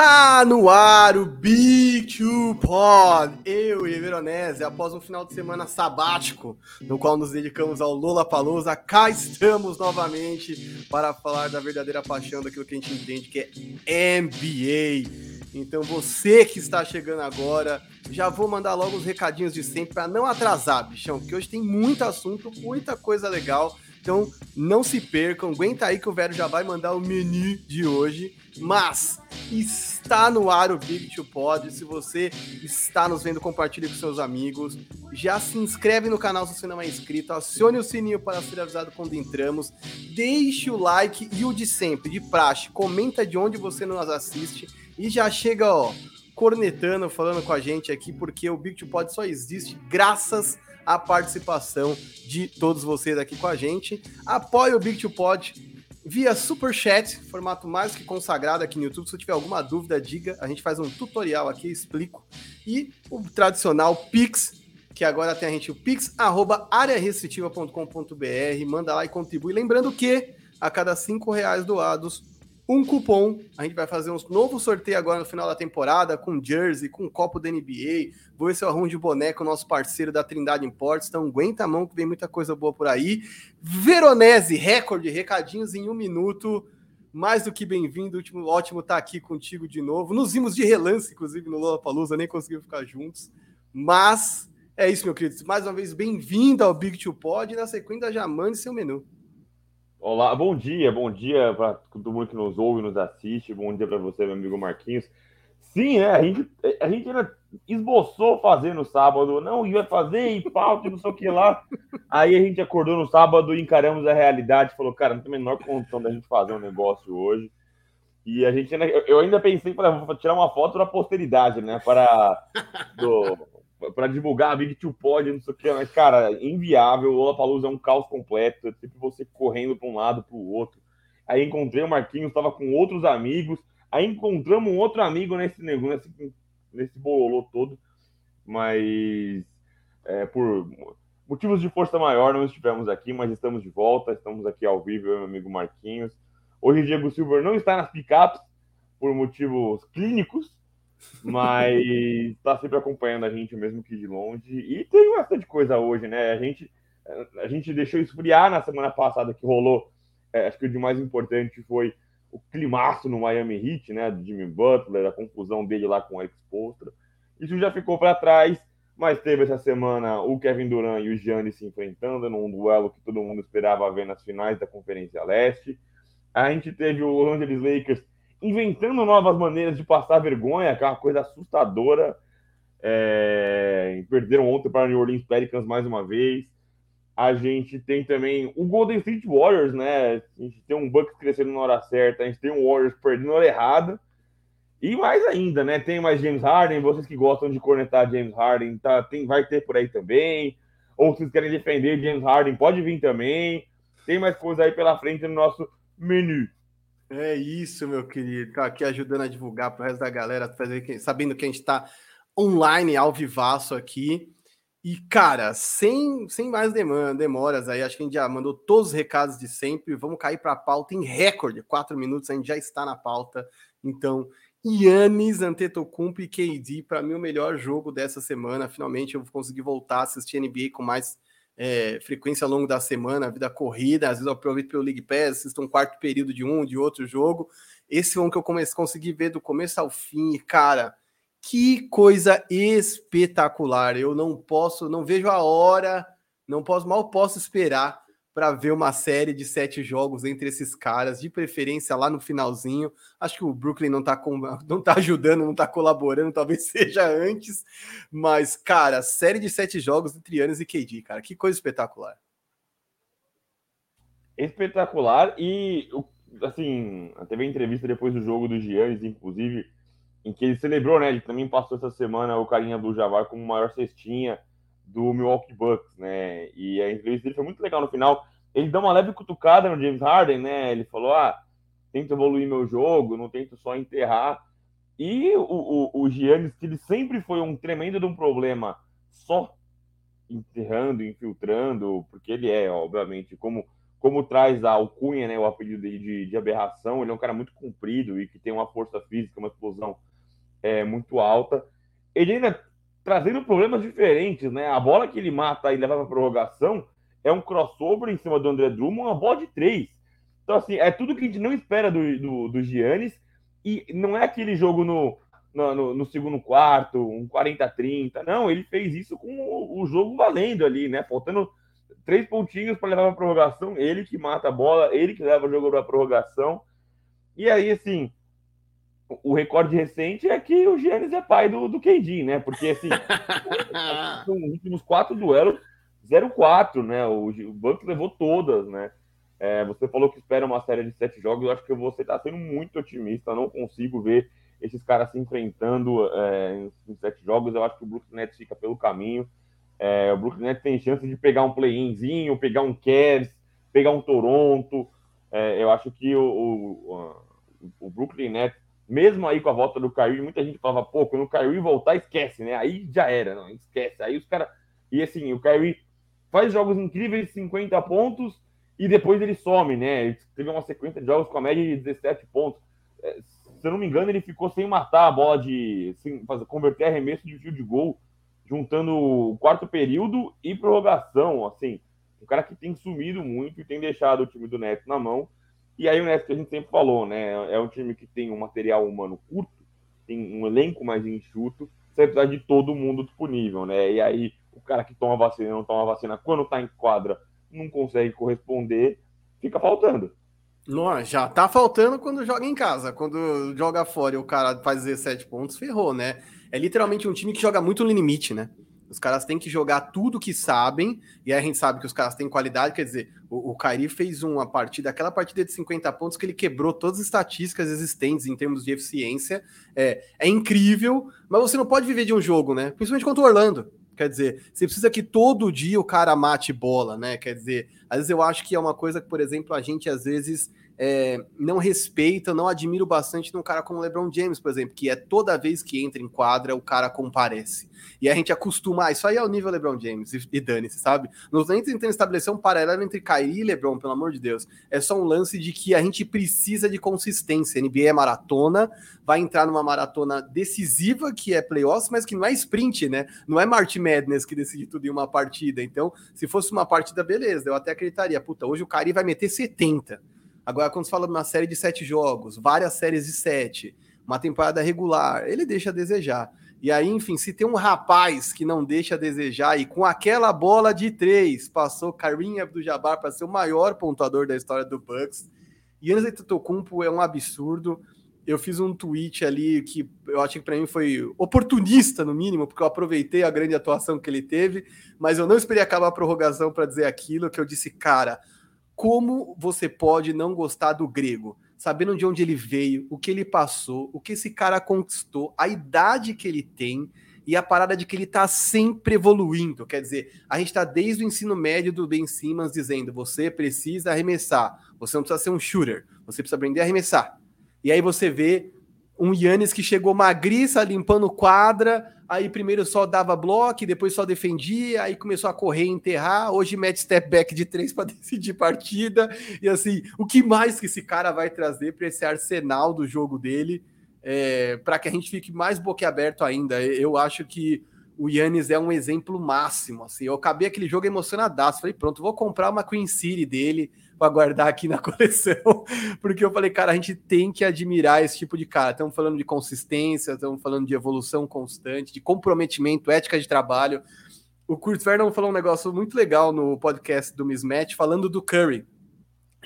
Está no ar o Two Pod. Eu e Veronese, após um final de semana sabático, no qual nos dedicamos ao Lola Palusa, cá estamos novamente para falar da verdadeira paixão daquilo que a gente entende que é NBA. Então você que está chegando agora, já vou mandar logo os recadinhos de sempre para não atrasar, bichão, porque hoje tem muito assunto, muita coisa legal. Então não se percam, aguenta aí que o velho já vai mandar o menu de hoje. Mas está no ar o Big Pod. Se você está nos vendo, compartilhe com seus amigos. Já se inscreve no canal se você não é inscrito. Acione o sininho para ser avisado quando entramos. Deixe o like e o de sempre, de praxe. Comenta de onde você nos assiste. E já chega, ó, cornetando, falando com a gente aqui, porque o Big Pod só existe graças à participação de todos vocês aqui com a gente. Apoie o Big to Pod via Super Chat, formato mais que consagrado aqui no YouTube. Se tiver alguma dúvida, diga. A gente faz um tutorial aqui, explico. E o tradicional Pix, que agora tem a gente o Pix, arroba. Manda lá e contribui. Lembrando que a cada cinco reais doados, um cupom. A gente vai fazer um novo sorteio agora no final da temporada, com jersey, com copo da NBA. Vou ver se eu arrumo de boneco, nosso parceiro da Trindade Imports. Então aguenta a mão que vem muita coisa boa por aí. Veronese, recorde, recadinhos em um minuto. Mais do que bem-vindo, ótimo, ótimo estar aqui contigo de novo. Nos vimos de relance, inclusive, no Lollapalooza, nem conseguimos ficar juntos. Mas é isso, meu querido. Mais uma vez, bem-vindo ao Big Two Pod. E na sequência, já mande seu menu. Olá, bom dia, bom dia para todo mundo que nos ouve, nos assiste, bom dia para você, meu amigo Marquinhos. Sim, né? A gente, a gente ainda esboçou fazer no sábado, não, ia fazer e pauta e não sei o que lá. Aí a gente acordou no sábado e encaramos a realidade, falou, cara, não tem a menor condição da gente fazer um negócio hoje. E a gente ainda, eu ainda pensei para tirar uma foto da posteridade, né? Para do, para divulgar a Big Two Pod, não sei o que, mas, cara, inviável. O Lollapalooza é um caos completo, é sempre você correndo para um lado para o outro. Aí encontrei o Marquinhos, estava com outros amigos. Aí encontramos um outro amigo nesse negócio, nesse, nesse bololô todo. Mas é, por motivos de força maior não estivemos aqui, mas estamos de volta. Estamos aqui ao vivo, eu meu amigo Marquinhos. Hoje Diego Silver não está nas picapes por motivos clínicos, mas está sempre acompanhando a gente mesmo que de longe. E tem bastante coisa hoje, né? A gente, a gente deixou esfriar na semana passada que rolou. É, acho que o de mais importante foi o climaço no Miami Heat, né? Do Jimmy Butler, a confusão dele lá com a Expostra. Isso já ficou para trás, mas teve essa semana o Kevin Durant e o Giannis se enfrentando num duelo que todo mundo esperava ver nas finais da Conferência Leste. A gente teve o Los Angeles Lakers inventando novas maneiras de passar vergonha, que é coisa assustadora. É... Perderam ontem para New Orleans Pelicans mais uma vez. A gente tem também o Golden State Warriors, né? A gente tem um Bucks crescendo na hora certa, a gente tem um Warriors perdendo na hora errada. E mais ainda, né? Tem mais James Harden, vocês que gostam de cornetar James Harden, tá, tem, vai ter por aí também. Ou vocês querem defender James Harden, pode vir também. Tem mais coisa aí pela frente no nosso menu. É isso, meu querido. Tá aqui ajudando a divulgar para o resto da galera, fazer, sabendo que a gente está online, ao vivaço aqui. E, cara, sem, sem mais demoras aí, acho que a gente já mandou todos os recados de sempre. Vamos cair para a pauta em recorde. Quatro minutos, a gente já está na pauta. Então, Yannis Antetokounmpo e KD, para mim, o melhor jogo dessa semana. Finalmente eu vou conseguir voltar a assistir NBA com mais é, frequência ao longo da semana, vida corrida, às vezes eu aproveito pelo League Pass, assisto um quarto período de um, de outro jogo. Esse é um que eu comecei, consegui ver do começo ao fim, cara, que coisa espetacular! Eu não posso, não vejo a hora, não posso, mal posso esperar para ver uma série de sete jogos entre esses caras, de preferência lá no finalzinho. Acho que o Brooklyn não está não tá ajudando, não está colaborando, talvez seja antes. Mas, cara, série de sete jogos entre Yannis e KD, cara, que coisa espetacular. Espetacular e, assim, teve entrevista depois do jogo do Giannis, inclusive, em que ele celebrou, né? Ele também passou essa semana o carinha do Javar como maior cestinha do Milwaukee Bucks, né? E a entrevista dele foi muito legal no final. Ele dá uma leve cutucada no James Harden, né? Ele falou: ah, tento evoluir meu jogo, não tento só enterrar. E o, o, o Giannis, que ele sempre foi um tremendo de um problema só enterrando, infiltrando, porque ele é, obviamente, como como traz a alcunha, né, o apelido de, de, de, aberração, ele é um cara muito comprido e que tem uma força física, uma explosão é, muito alta. Ele ainda trazendo problemas diferentes, né? A bola que ele mata e leva para prorrogação é um crossover em cima do André Drummond, uma bola de três. Então, assim, é tudo que a gente não espera do, do, do Giannis e não é aquele jogo no, no, no segundo quarto, um 40-30. Não, ele fez isso com o, o, jogo valendo ali, né? Faltando três pontinhos para levar para prorrogação. Ele que mata a bola, ele que leva o jogo para prorrogação. E aí, assim, o recorde recente é que o Giannis é pai do, do KD, né? Porque, assim, nos últimos quatro duelos, 0-4, né? O, o Bucks levou todas, né? É, você falou que espera uma série de sete jogos. Eu acho que você está sendo muito otimista. Não consigo ver esses caras se enfrentando é, em, sete jogos. Eu acho que o Brooklyn Nets fica pelo caminho. É, o Brooklyn Nets tem chance de pegar um play-inzinho, pegar um Cavs, pegar um Toronto. É, eu acho que o, o, o, Brooklyn Nets, mesmo aí com a volta do Kyrie, muita gente falava, pô, quando o Kyrie voltar, esquece, né? Aí já era, não, esquece. Aí os caras... E assim, o Kyrie faz jogos incríveis, 50 pontos, e depois ele some, né? Ele teve uma sequência de jogos com a média de 17 pontos. É, se eu não me engano, ele ficou sem matar a bola de. Sem fazer, converter arremesso de fio de gol, juntando o quarto período e prorrogação. Assim, um cara que tem sumido muito e tem deixado o time do Neto na mão. E aí o Neto que a gente sempre falou, né? É um time que tem um material humano curto, tem um elenco mais enxuto, você precisa de todo mundo disponível, né? E aí o cara que toma vacina não toma vacina quando tá em quadra não consegue corresponder, fica faltando. Não, já tá faltando quando joga em casa. Quando joga fora e o cara faz 17 pontos, ferrou, né? É literalmente um time que joga muito no limite, né? Os caras têm que jogar tudo que sabem, e aí a gente sabe que os caras têm qualidade. Quer dizer, o, o Kairi fez uma partida, aquela partida de 50 pontos que ele quebrou todas as estatísticas existentes em termos de eficiência. É, é incrível, mas você não pode viver de um jogo, né? Principalmente contra o Orlando. Quer dizer, você precisa que todo dia o cara mate bola, né? Quer dizer, às vezes eu acho que é uma coisa que, por exemplo, a gente às vezes é, não respeita, não admiro bastante num cara como o LeBron James, por exemplo, que é toda vez que entra em quadra, o cara comparece. E a gente acostuma, ah, isso aí é o nível LeBron James, e, e dane-se, sabe? Não estou nem tentando estabelecer um paralelo entre Kyrie e LeBron, pelo amor de Deus. É só um lance de que a gente precisa de consistência. NBA é maratona, vai entrar numa maratona decisiva, que é playoffs, mas que não é sprint, né? Não é March Madness que decide tudo em uma partida. Então, se fosse uma partida, beleza, eu até acreditaria. Puta, hoje o Kyrie vai meter 70. Agora, quando se fala de uma série de sete jogos, várias séries de sete, uma temporada regular, ele deixa a desejar. E aí, enfim, se tem um rapaz que não deixa a desejar e com aquela bola de três passou Karim Abdul-Jabbar para ser o maior pontuador da história do Bucks. Yannis Antetokounmpo é um absurdo. Eu fiz um tweet ali que eu acho que para mim foi oportunista no mínimo, porque eu aproveitei a grande atuação que ele teve, mas eu não esperei acabar a prorrogação para dizer aquilo que eu disse, cara, como você pode não gostar do grego? Sabendo de onde ele veio, o que ele passou, o que esse cara conquistou, a idade que ele tem e a parada de que ele tá sempre evoluindo. Quer dizer, a gente tá desde o ensino médio do Ben Simmons dizendo: você precisa arremessar, você não precisa ser um shooter, você precisa aprender a arremessar. E aí você vê um Yannis que chegou magriça, limpando quadra, aí primeiro só dava bloco, depois só defendia, aí começou a correr, enterrar, hoje mete step back de três para decidir partida, e assim, o que mais que esse cara vai trazer para esse arsenal do jogo dele, é, para que a gente fique mais boquiaberto ainda, eu acho que o Yannis é um exemplo máximo, assim, eu acabei aquele jogo emocionadaço, falei, pronto, vou comprar uma Queen City dele, para guardar aqui na coleção, porque eu falei, cara, a gente tem que admirar esse tipo de cara. Estamos falando de consistência, estamos falando de evolução constante, de comprometimento, ética de trabalho. O Kurt Vernon falou um negócio muito legal no podcast do Mismatch, falando do Curry.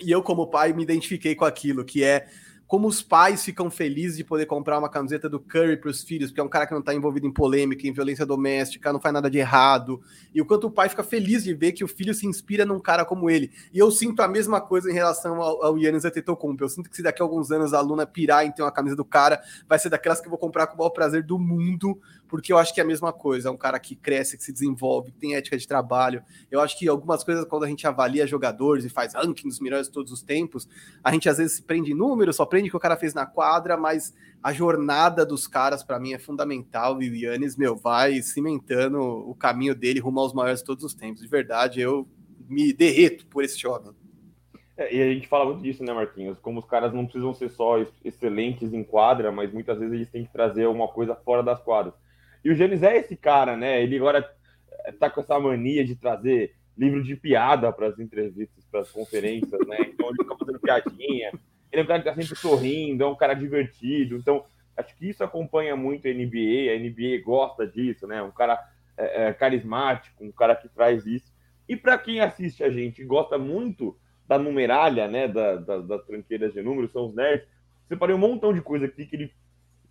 E eu, como pai, me identifiquei com aquilo, que é como os pais ficam felizes de poder comprar uma camiseta do Curry para os filhos, porque é um cara que não está envolvido em polêmica, em violência doméstica, não faz nada de errado. E o quanto o pai fica feliz de ver que o filho se inspira num cara como ele. E eu sinto a mesma coisa em relação ao, ao Yannis Antetokounmpo. Eu sinto que se daqui a alguns anos a Luna pirar em ter uma camisa do cara, vai ser daquelas que eu vou comprar com o maior prazer do mundo, porque eu acho que é a mesma coisa. É um cara que cresce, que se desenvolve, que tem ética de trabalho. Eu acho que algumas coisas, quando a gente avalia jogadores e faz ranking dos melhores de todos os tempos, a gente às vezes se prende em números, só prende o que o cara fez na quadra, mas a jornada dos caras, para mim, é fundamental. E o Yannis, meu, vai cimentando o caminho dele rumo aos maiores de todos os tempos. De verdade, eu me derreto por esse jovem. É, e a gente fala muito disso, né, Marquinhos? Como os caras não precisam ser só excelentes em quadra, mas muitas vezes eles têm que trazer alguma coisa fora das quadras. E o Giannis é esse cara, né? Ele agora tá com essa mania de trazer livro de piada para as entrevistas, para as conferências, né? Então ele fica fazendo piadinha. Ele é um cara que tá sempre sorrindo, é um cara divertido. Então, acho que isso acompanha muito a NBA. A NBA gosta disso, né? Um cara é, é, carismático, um cara que traz isso. E para quem assiste a gente gosta muito da numeralha, né? Da, da, das tranqueiras de números, são os nerds. Separei um montão de coisa aqui que ele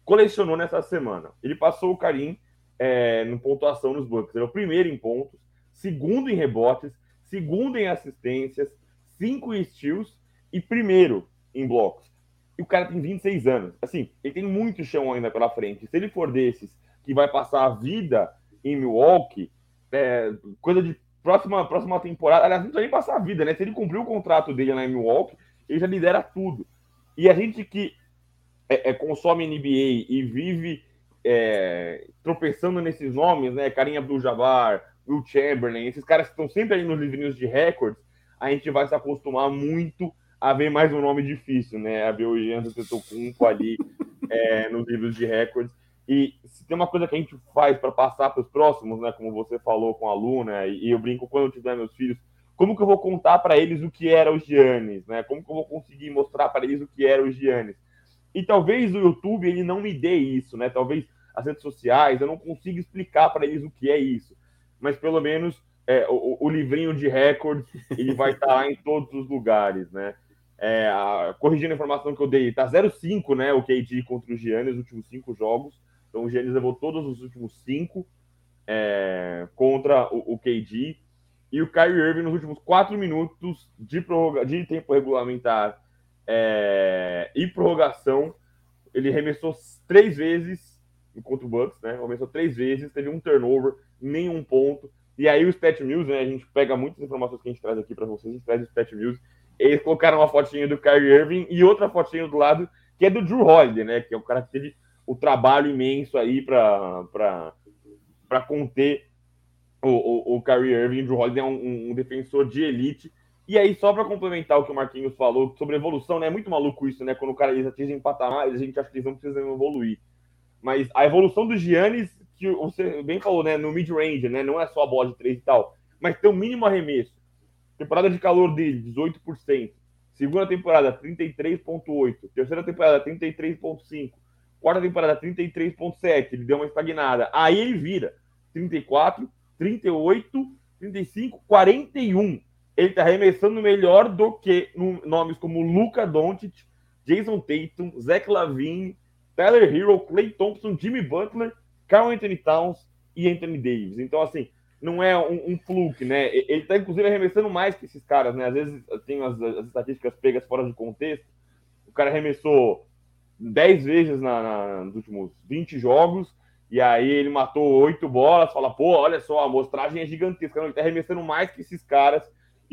colecionou nessa semana. Ele passou o Karim é, no pontuação nos Bucks. Ele é o primeiro em pontos, segundo em rebotes, segundo em assistências, cinco em steals e primeiro em blocos. E o cara tem 26 anos. Assim, ele tem muito chão ainda pela frente. Se ele for desses que vai passar a vida em Milwaukee, é, coisa de próxima, próxima temporada. Aliás, não nem passar a vida, né? Se ele cumprir o contrato dele na Milwaukee, ele já lidera tudo. E a gente que é, é, consome NBA e vive é, tropeçando nesses nomes, né? Karim Abdul-Jabbar, Will Chamberlain, esses caras que estão sempre ali nos livrinhos de recordes, a gente vai se acostumar muito a ver mais um nome difícil, né? A ver o Jean Tetocumpo ali é, nos livros de recordes. E se tem uma coisa que a gente faz para passar para os próximos, né? Como você falou com a Luna, e eu brinco quando eu tiver meus filhos, como que eu vou contar para eles o que era o Giannis, né? Como que eu vou conseguir mostrar para eles o que era o Giannis? E talvez o YouTube ele não me dê isso, né? Talvez as redes sociais eu não consiga explicar para eles o que é isso, mas pelo menos é, o, o, livrinho de recordes ele vai estar tá lá em todos os lugares, né? É, a, corrigindo a informação que eu dei, tá 0-5, né? O KD contra o Giannis, os últimos cinco jogos. Então o Giannis levou todos os últimos cinco é, contra o, o, KD. E o Kyrie Irving nos últimos quatro minutos de, prorroga, de tempo regulamentar é, e prorrogação, ele remessou três vezes contra o Bucks, né? Remessou três vezes, teve um turnover, nenhum ponto. E aí o Stat News, né? A gente pega muitas informações que a gente traz aqui para vocês, a gente traz o Stat News. Eles colocaram uma fotinha do Kyrie Irving e outra fotinha do lado que é do Drew Holiday, né? Que é o cara que teve o trabalho imenso aí para conter o, o, o Kyrie Irving. O Drew Holiday é um, um, defensor de elite. E aí, só para complementar o que o Marquinhos falou sobre evolução, né? É muito maluco isso, né? Quando o cara eles atingem patamares, a gente acha que eles não precisam evoluir. Mas a evolução do Giannis, que você bem falou, né? No mid-range, né? Não é só a bola de três e tal, mas tem um mínimo arremesso. Temporada de calor dele, 18%. Segunda temporada, 33,8%. Terceira temporada, 33,5%. Quarta temporada, 33,7. Ele deu uma estagnada. Aí ele vira 34, 38, 35, 41. Ele está arremessando melhor do que nomes como Luca Doncic, Jason Tatum, Zach Lavine, Tyler Hero, Clay Thompson, Jimmy Butler, Carl Anthony Towns e Anthony Davis. Então, assim, não é um, um fluke, né? Ele está, inclusive, arremessando mais que esses caras, né? Às vezes tem as, as estatísticas pegas fora de contexto. O cara arremessou 10 vezes na, na, nos últimos 20 jogos, e aí ele matou oito bolas, fala, pô, olha só, a amostragem é gigantesca, ele tá arremessando mais que esses caras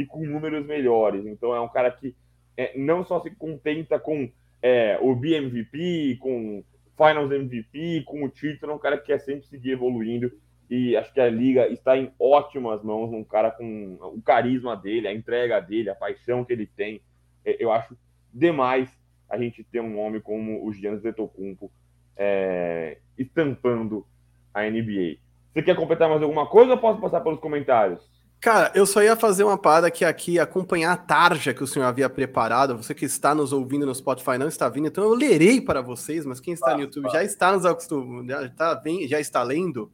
e com números melhores. Então é um cara que é, não só se contenta com é, o BMVP, com Finals MVP, com o título, é um cara que quer sempre seguir evoluindo e acho que a liga está em ótimas mãos, um cara com o carisma dele, a entrega dele, a paixão que ele tem. É, eu acho demais a gente ter um nome como o Giannis Antetokounmpo é, estampando a NBA. Você quer completar mais alguma coisa ou posso passar pelos comentários? Cara, eu só ia fazer uma parada que aqui acompanhar a tarja que o senhor havia preparado. Você que está nos ouvindo no Spotify não está vindo, então eu lerei para vocês, mas quem está no YouTube já está nos acostumando, já, tá, já está lendo.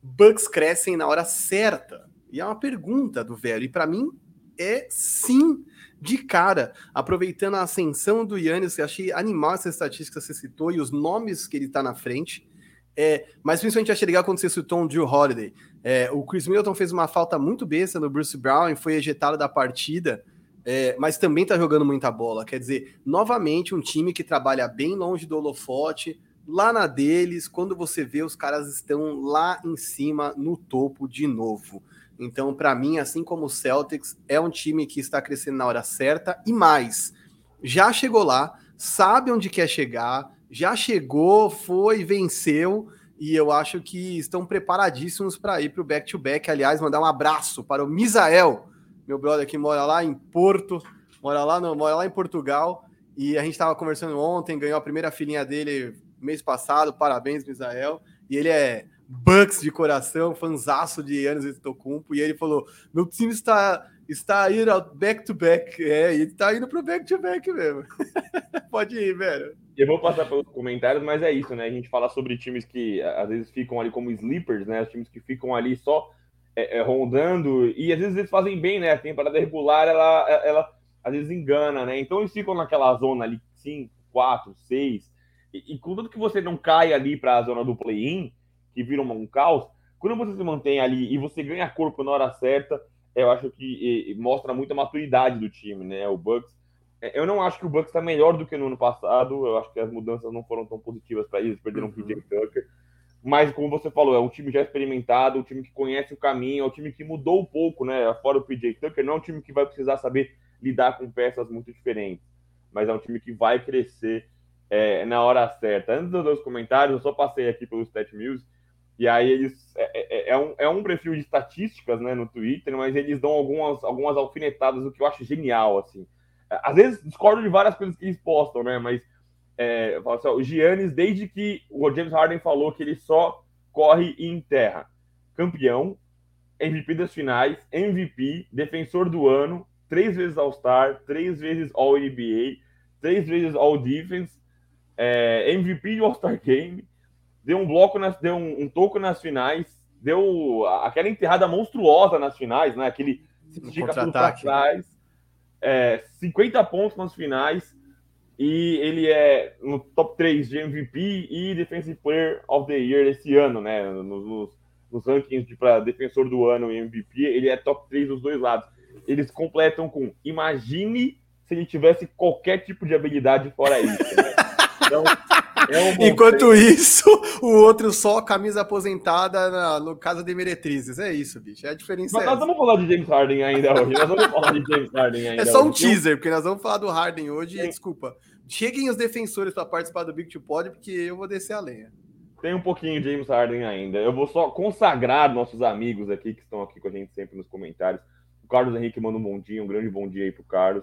Bugs crescem na hora certa. E é uma pergunta do velho. E para mim é sim de cara, aproveitando a ascensão do Yannis, que achei animal essa estatística que você citou e os nomes que ele está na frente. É, mas principalmente achei legal quando você citou o Drew Holiday. É, o Chris Middleton fez uma falta muito besta no Bruce Brown e foi ejetado da partida, é, mas também está jogando muita bola. Quer dizer, novamente um time que trabalha bem longe do holofote, lá na deles, quando você vê os caras estão lá em cima no topo de novo. Então, para mim, assim como o Celtics, é um time que está crescendo na hora certa e mais, já chegou lá, sabe onde quer chegar, já chegou, foi, venceu e eu acho que estão preparadíssimos para ir para o back-to-back. Aliás, mandar um abraço para o Misael, meu brother que mora lá em Porto, mora lá, no, mora lá em Portugal. E a gente estava conversando ontem, ganhou a primeira filhinha dele mês passado. Parabéns, Misael. E ele é Bucks de coração, fanzaço de anos de Tocumpo. E ele falou: meu time está está indo back to back. É, ele está indo pro back to back mesmo. Pode ir, velho. Eu vou passar pelos comentários, mas é isso, né? A gente fala sobre times que às vezes ficam ali como sleepers, né? Os times que ficam ali só é, é, rondando, e às vezes eles fazem bem, né? A temporada regular, ela, ela às vezes engana, né? Então eles ficam naquela zona ali 5, 4, 6, e, e contanto que você não cai ali para a zona do play-in, que vira um caos, quando você se mantém ali e você ganha corpo na hora certa, eu acho que mostra muita maturidade do time, né? O Bucks. É, eu não acho que o Bucks está melhor do que no ano passado. Eu acho que as mudanças não foram tão positivas para eles, perderam uhum. o PJ Tucker. Mas, como você falou, é um time já experimentado, um time que conhece o caminho, é um time que mudou um pouco, né? Fora o PJ Tucker, não é um time que vai precisar saber lidar com peças muito diferentes, mas é um time que vai crescer é, na hora certa. Antes dos comentários, eu só passei aqui pelo Stat Music, e aí eles. É, é, é, um, é um perfil de estatísticas né, no Twitter, mas eles dão algumas, algumas alfinetadas, o que eu acho genial, assim. Às vezes discordo de várias coisas que eles postam, né? Mas é, assim, ó, o Giannis, desde que o James Harden falou que ele só corre em terra, campeão, MVP das finais, MVP, defensor do ano, três vezes All-Star, três vezes All-NBA, três vezes All-Defense, é, MVP do All-Star Game, deu um bloco, nas, deu um, um, toco nas finais, deu aquela enterrada monstruosa nas finais, né? Aquele se estica tudo para trás, é, 50 pontos nas finais, e ele é no top 3 de MVP e Defensive Player of the Year esse ano, né? Nos, nos rankings de para defensor do ano e MVP, ele é top 3 dos dois lados. Eles completam com imagine se ele tivesse qualquer tipo de habilidade fora isso. Né? Então, é Enquanto isso, o outro só camisa aposentada na, no Casa de Meretrizes. É isso, bicho. É a diferença. Mas é nós vamos falar de James Harden ainda hoje. Nós vamos falar de James Harden ainda. É só um hoje. teaser, porque nós vamos falar do Harden hoje. E, desculpa. Cheguem os defensores para participar do Big Two Pod, porque eu vou descer a lenha. Tem um pouquinho de James Harden ainda. Eu vou só consagrar nossos amigos aqui que estão aqui com a gente sempre nos comentários. O Carlos Henrique manda um bom dia, um grande bom dia aí pro Carlos.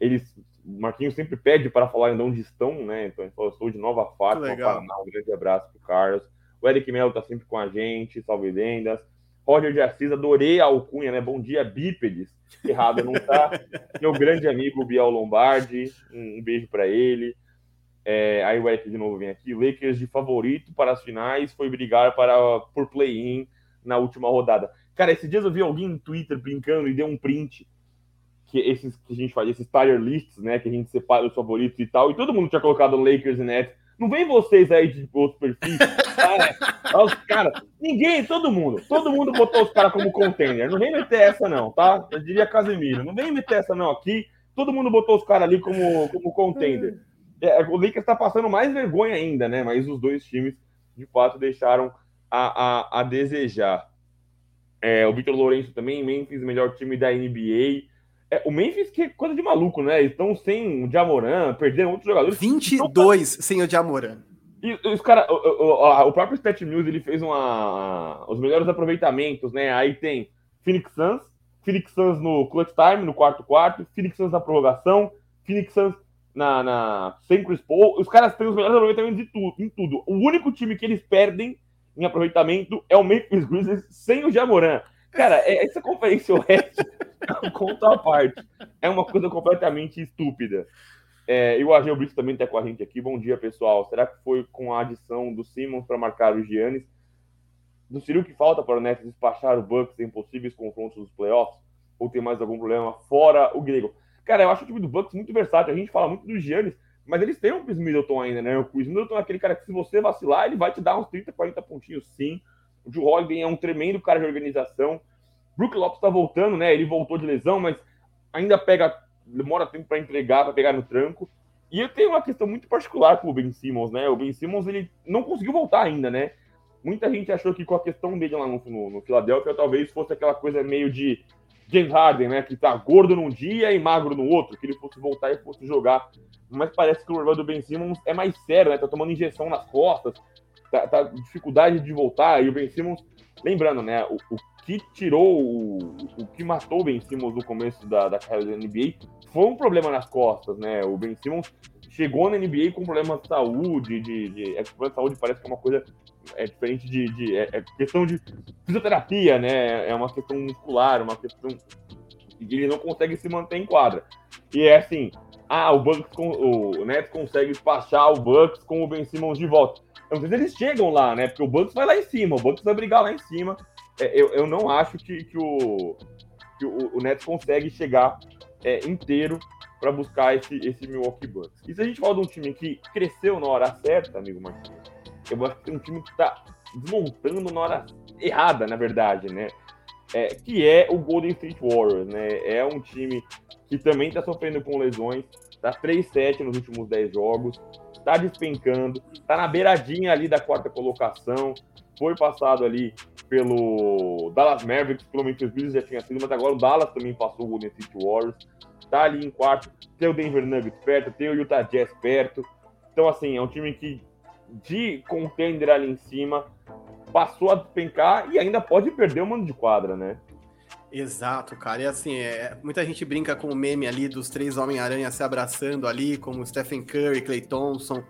Eles, o Marquinhos sempre pede para falar de onde estão, né? Então ele falou, estou de Nova Fátima, Paraná. Um grande abraço pro Carlos. O Eric Melo tá sempre com a gente, salve vendas. Roger de Assis, adorei a alcunha, né? Bom dia, bípedes. Errado não tá. Meu grande amigo Biel Lombardi, um, um beijo para ele. É, aí o Eric de novo vem aqui. Lakers de favorito para as finais foi brigar para por play-in na última rodada. Cara, esses dias eu vi alguém no Twitter brincando e deu um print que esses que a gente faz, esses tier lists, né, que a gente separa os favoritos e tal, e todo mundo tinha colocado Lakers e Nets. Não vem vocês aí de outros perfis. Ah, os cara, ninguém, todo mundo, todo mundo botou os caras como contender. Não vem meter essa não, tá? Eu diria Casemiro. Não vem meter essa não aqui. Todo mundo botou os caras ali como, como contender. É, o Lakers está passando mais vergonha ainda, né? Mas os dois times, de fato, deixaram a, a, a desejar. É, o Vitor Lourenço também, Memphis, melhor time da NBA. É, o Memphis, que é coisa de maluco, né? Estão sem o Jamoran, perderam outros jogadores. 22 então, sem o Jamoran. E os cara, o, o, o, próprio Stat News ele fez uma, os melhores aproveitamentos, né? Aí tem Phoenix Suns, Phoenix Suns no clutch time, no quarto quarto, Phoenix Suns na prorrogação, Phoenix Suns na, na sem Chris Paul. Os caras têm os melhores aproveitamentos de tudo, em tudo. O único time que eles perdem em aproveitamento é o Memphis Grizzlies sem o Jamoran. Cara, é, essa conferência oeste conta a parte. É uma coisa completamente estúpida. É, e o Ageu Brito também está com a gente aqui. Bom dia, pessoal. Será que foi com a adição do Simmons para marcar o Giannis? Do Ciro que falta para o Nets despachar o Bucks em possíveis confrontos dos playoffs? Ou tem mais algum problema fora o grego? Cara, eu acho o time do Bucks muito versátil. A gente fala muito do Giannis, mas eles têm o Chris Middleton ainda, né? O Chris Middleton é aquele cara que, se você vacilar, ele vai te dar uns 30, 40 pontinhos, sim. O Joe Holiday é um tremendo cara de organização. Brook Lopes está voltando, né? Ele voltou de lesão, mas ainda pega, demora tempo para entregar, para pegar no tranco. E eu tenho uma questão muito particular com o Ben Simmons, né? O Ben Simmons ele não conseguiu voltar ainda, né? Muita gente achou que com a questão dele lá no, no, no Philadelphia talvez fosse aquela coisa meio de James Harden, né? Que tá gordo num dia e magro no outro, que ele fosse voltar e fosse jogar. Mas parece que o problema do Ben Simmons é mais sério, né? Tá tomando injeção nas costas, tá, tá dificuldade de voltar. E o Ben Simmons, lembrando, né? O, o que tirou o, o que matou o Ben Simmons no começo da, da carreira da NBA foi um problema nas costas, né? O Ben Simmons chegou na NBA com problemas de saúde, de, de, é, problema de saúde parece que é uma coisa é diferente de, de é, é, questão de fisioterapia, né? É uma questão muscular, uma questão de ele não consegue se manter em quadra. E é assim, ah, o Bucks, o Nets consegue despachar o Bucks com o Ben Simmons de volta. Sei se eles chegam lá, né? Porque o Bucks vai lá em cima, o Bucks vai brigar lá em cima. É, eu, eu não acho que, que, o, que o, o Nets consegue chegar é, inteiro para buscar esse, esse Milwaukee Bucks. E se a gente fala de um time que cresceu na hora certa, amigo Martins, eu acho que é um time que está desmontando na hora errada, na verdade, né? É, que é o Golden State Warriors, né? É um time que também está sofrendo com lesões, tá 3-7 nos últimos 10 jogos, está despencando, está na beiradinha ali da quarta colocação, foi passado ali pelo Dallas Mavericks, pelo Memphis Grizzlies já tinha sido, mas agora o Dallas também passou o Golden State Warriors, tá ali em quarto, tem o Denver Nuggets perto, tem o Utah Jazz perto, então assim, é um time que de contender ali em cima passou a despencar e ainda pode perder o mando de quadra, né? Exato, cara. E assim, é, muita gente brinca com o meme ali dos três Homem-Aranha se abraçando ali, como Stephen Curry, Clay Thompson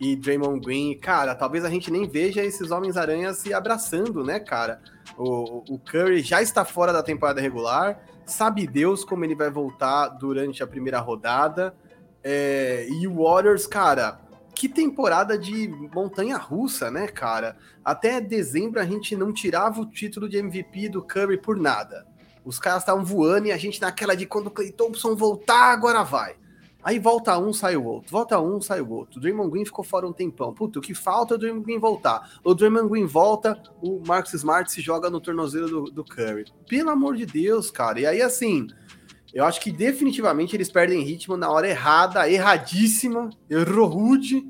e Draymond Green. Cara, talvez a gente nem veja esses Homens-Aranha se abraçando, né, cara? O, o Curry já está fora da temporada regular, sabe Deus como ele vai voltar durante a primeira rodada. É, e o Warriors, cara, que temporada de montanha russa, né, cara? Até dezembro a gente não tirava o título de MVP do Curry por nada. Os caras estavam voando e a gente naquela de quando o Clay Thompson voltar, agora vai. Aí volta um, sai o outro. Volta um, sai o outro. O Draymond Green ficou fora um tempão. Puta, o que falta é o Draymond Green voltar. O Draymond Green volta, o Marcus Smart se joga no tornozelo do, do Curry. Pelo amor de Deus, cara. E aí, assim, eu acho que definitivamente eles perdem ritmo na hora errada, erradíssima, errou rude,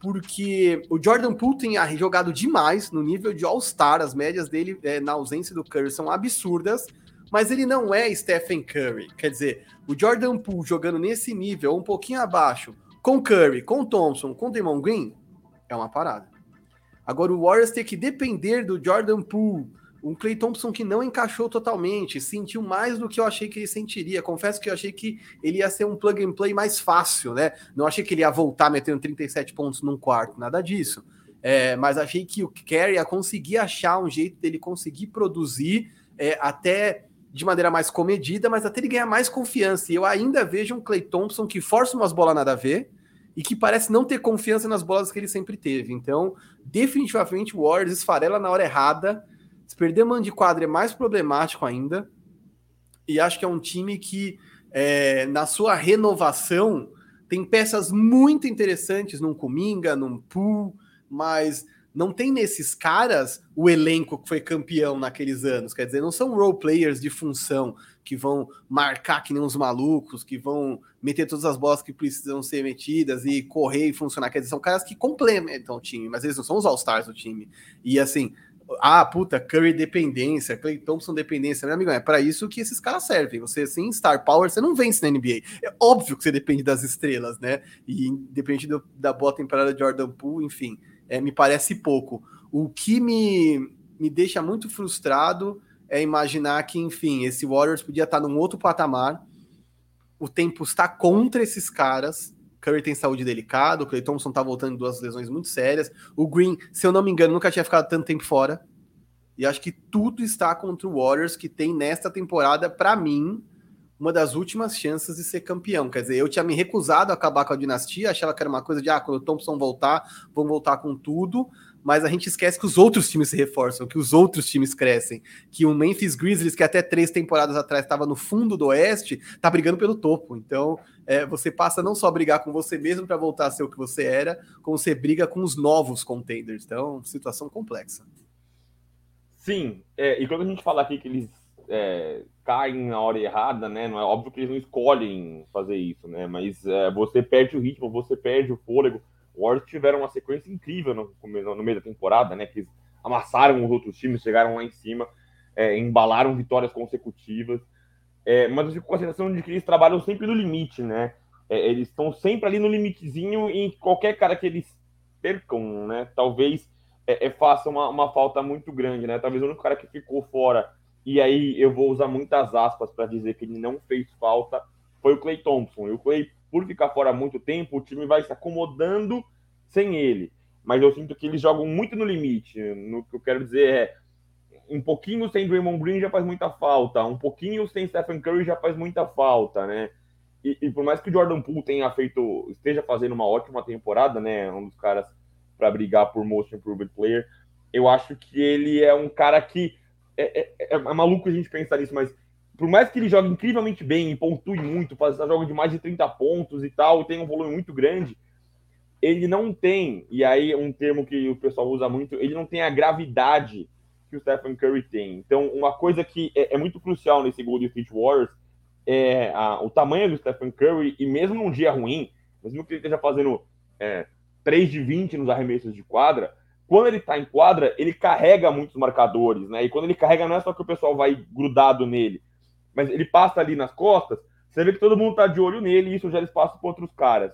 porque o Jordan Poole tem jogado demais no nível de All-Star. As médias dele é, na ausência do Curry são absurdas mas ele não é Stephen Curry. Quer dizer, o Jordan Poole jogando nesse nível, um pouquinho abaixo, com Curry, com Thompson, com Damon Green, é uma parada. Agora o Warriors tem que depender do Jordan Poole, um Clay Thompson que não encaixou totalmente, sentiu mais do que eu achei que ele sentiria. Confesso que eu achei que ele ia ser um plug and play mais fácil, né? Não achei que ele ia voltar metendo 37 pontos num quarto, nada disso. É, mas achei que o Kerry ia conseguir achar um jeito dele conseguir produzir é, até de maneira mais comedida, mas até ele ganhar mais confiança. E eu ainda vejo um Clay Thompson que força umas bolas nada a ver e que parece não ter confiança nas bolas que ele sempre teve. Então, definitivamente, o Warriors esfarela na hora errada. Se perder mano de quadra é mais problemático ainda. E acho que é um time que, é, na sua renovação, tem peças muito interessantes num Cominga, num Pool, mas não tem nesses caras o elenco que foi campeão naqueles anos. Quer dizer, não são role players de função que vão marcar que nem uns malucos, que vão meter todas as bolas que precisam ser metidas e correr e funcionar. Quer dizer, são caras que complementam o time, mas eles não são os All-Stars do time. E assim, ah, puta, Curry dependência, Clay Thompson dependência, meu amigo, é para isso que esses caras servem. Você, sem Star Power, você não vence na NBA. É óbvio que você depende das estrelas, né? E depende do, da boa temporada de Jordan Poole, enfim é, me parece pouco. O que me, me deixa muito frustrado é imaginar que, enfim, esse Warriors podia estar num outro patamar. O tempo está contra esses caras. Curry tem saúde delicada, o Clay Thompson tá voltando de duas lesões muito sérias. O Green, se eu não me engano, nunca tinha ficado tanto tempo fora. E acho que tudo está contra o Warriors, que tem nesta temporada, para mim, uma das últimas chances de ser campeão. Quer dizer, eu tinha me recusado a acabar com a dinastia, achava que era uma coisa de, ah, quando o Thompson voltar, vão voltar com tudo, mas a gente esquece que os outros times se reforçam, que os outros times crescem, que o Memphis Grizzlies, que até três temporadas atrás estava no fundo do Oeste, tá brigando pelo topo. Então, é, você passa não só a brigar com você mesmo para voltar a ser o que você era, como você briga com os novos contenders. Então, situação complexa. Sim, é, e quando a gente fala aqui que eles é, caem na hora errada, né? Não é óbvio que eles não escolhem fazer isso, né? Mas é, você perde o ritmo, você perde o fôlego. O Warriors tiveram uma sequência incrível no, no meio da temporada, né? Que amassaram os outros times, chegaram lá em cima, é, embalaram vitórias consecutivas. É, mas eu fico com a sensação de que eles trabalham sempre no limite, né? É, eles estão sempre ali no limitezinho em qualquer cara que eles percam, né? Talvez é, é, faça uma, uma falta muito grande, né? Talvez o único cara que ficou fora e aí eu vou usar muitas aspas para dizer que ele não fez falta, foi o Clay Thompson. E o Clay, por ficar fora muito tempo, o time vai se acomodando sem ele. Mas eu sinto que eles jogam muito no limite. No que eu quero dizer é um pouquinho sem Draymond Green já faz muita falta, um pouquinho sem Stephen Curry já faz muita falta, né? E, e, por mais que o Jordan Poole tenha feito, esteja fazendo uma ótima temporada, né? Um dos caras para brigar por Most Improved Player, eu acho que ele é um cara que é, é, é, é, maluco a gente pensar nisso, mas por mais que ele jogue incrivelmente bem e pontue muito, faça jogo de mais de 30 pontos e tal, tenha um volume muito grande, ele não tem, e aí um termo que o pessoal usa muito, ele não tem a gravidade que o Stephen Curry tem. Então, uma coisa que é, é muito crucial nesse Golden State Warriors é a, o tamanho do Stephen Curry, e mesmo num dia ruim, mesmo que ele esteja fazendo é, 3 de 20 nos arremessos de quadra, quando ele está em quadra, ele carrega muitos marcadores, né? E quando ele carrega, não é só que o pessoal vai grudado nele, mas ele passa ali nas costas, você vê que todo mundo está de olho nele e isso gera espaço para outros caras.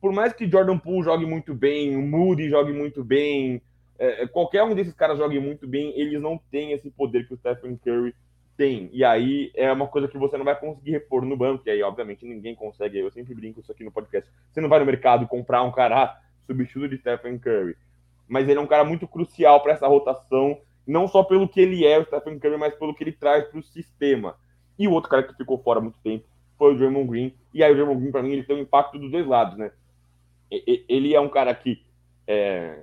Por mais que Jordan Poole jogue muito bem, o Moody jogue muito bem, é, qualquer um desses caras jogue muito bem, eles não têm esse poder que o Stephen Curry tem. E aí é uma coisa que você não vai conseguir repor no banco. E aí, obviamente, ninguém consegue. Eu sempre brinco isso aqui no podcast. Você não vai no mercado comprar um cara substituto de Stephen Curry. Mas ele é um cara muito crucial para essa rotação, não só pelo que ele é, o Stephen Curry, mas pelo que ele traz para o sistema. E o outro cara que ficou fora muito tempo foi o Draymond Green. E aí o Draymond Green, para mim, ele tem um impacto dos dois lados, né? Ele é um cara que é,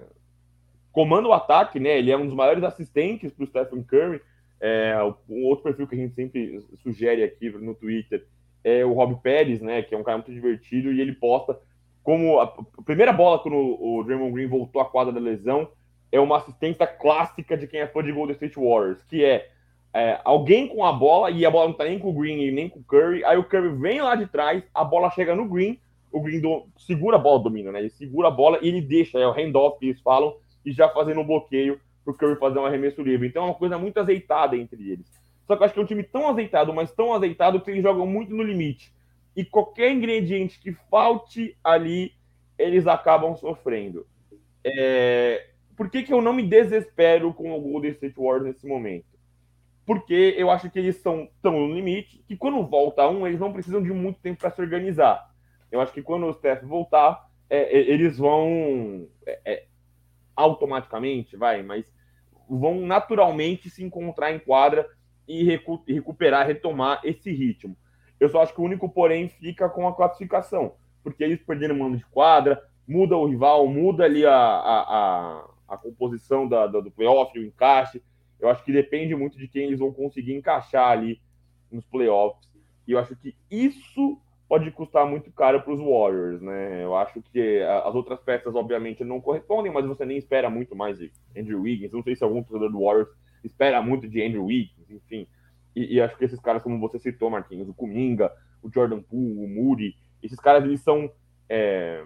comanda o ataque, né? Ele é um dos maiores assistentes para o Stephen Curry. É, um outro perfil que a gente sempre sugere aqui no Twitter é o Rob Pérez, né? Que é um cara muito divertido e ele posta como a, a primeira bola quando o, o Draymond Green voltou à quadra da lesão é uma assistência clássica de quem é fã de Golden State Warriors, que é, é, alguém com a bola e a bola não tá nem com o Green e nem com o Curry, aí o Curry vem lá de trás, a bola chega no Green, o Green do, segura a bola, domina, né? Ele segura a bola e ele deixa, é o handoff que eles falam, e já fazendo um bloqueio pro Curry fazer um arremesso livre. Então é uma coisa muito azeitada entre eles. Só que eu acho que é um time tão azeitado, mas tão azeitado que eles jogam muito no limite. E qualquer ingrediente que falte ali, eles acabam sofrendo. É... Por que, que eu não me desespero com o Golden State Warriors nesse momento? Porque eu acho que eles são tão no limite que quando volta um, eles não precisam de muito tempo para se organizar. Eu acho que quando o Steph voltar, é, é eles vão. É, é automaticamente, vai, mas vão naturalmente se encontrar em quadra e recu recuperar, retomar esse ritmo. Eu só acho que o único porém fica com a classificação, porque eles perderam mano de quadra, muda o rival, muda ali a, a, a, a composição da, da, do playoff, o encaixe. Eu acho que depende muito de quem eles vão conseguir encaixar ali nos playoffs. E eu acho que isso pode custar muito caro para os Warriors, né? Eu acho que as outras peças, obviamente, não correspondem, mas você nem espera muito mais de Andrew Wiggins. Não sei se algum torcedor do Warriors espera muito de Andrew Wiggins, enfim. E, e, acho que esses caras, como você citou, Marquinhos, o Kuminga, o Jordan Poole, o Moody, esses caras, eles são. É...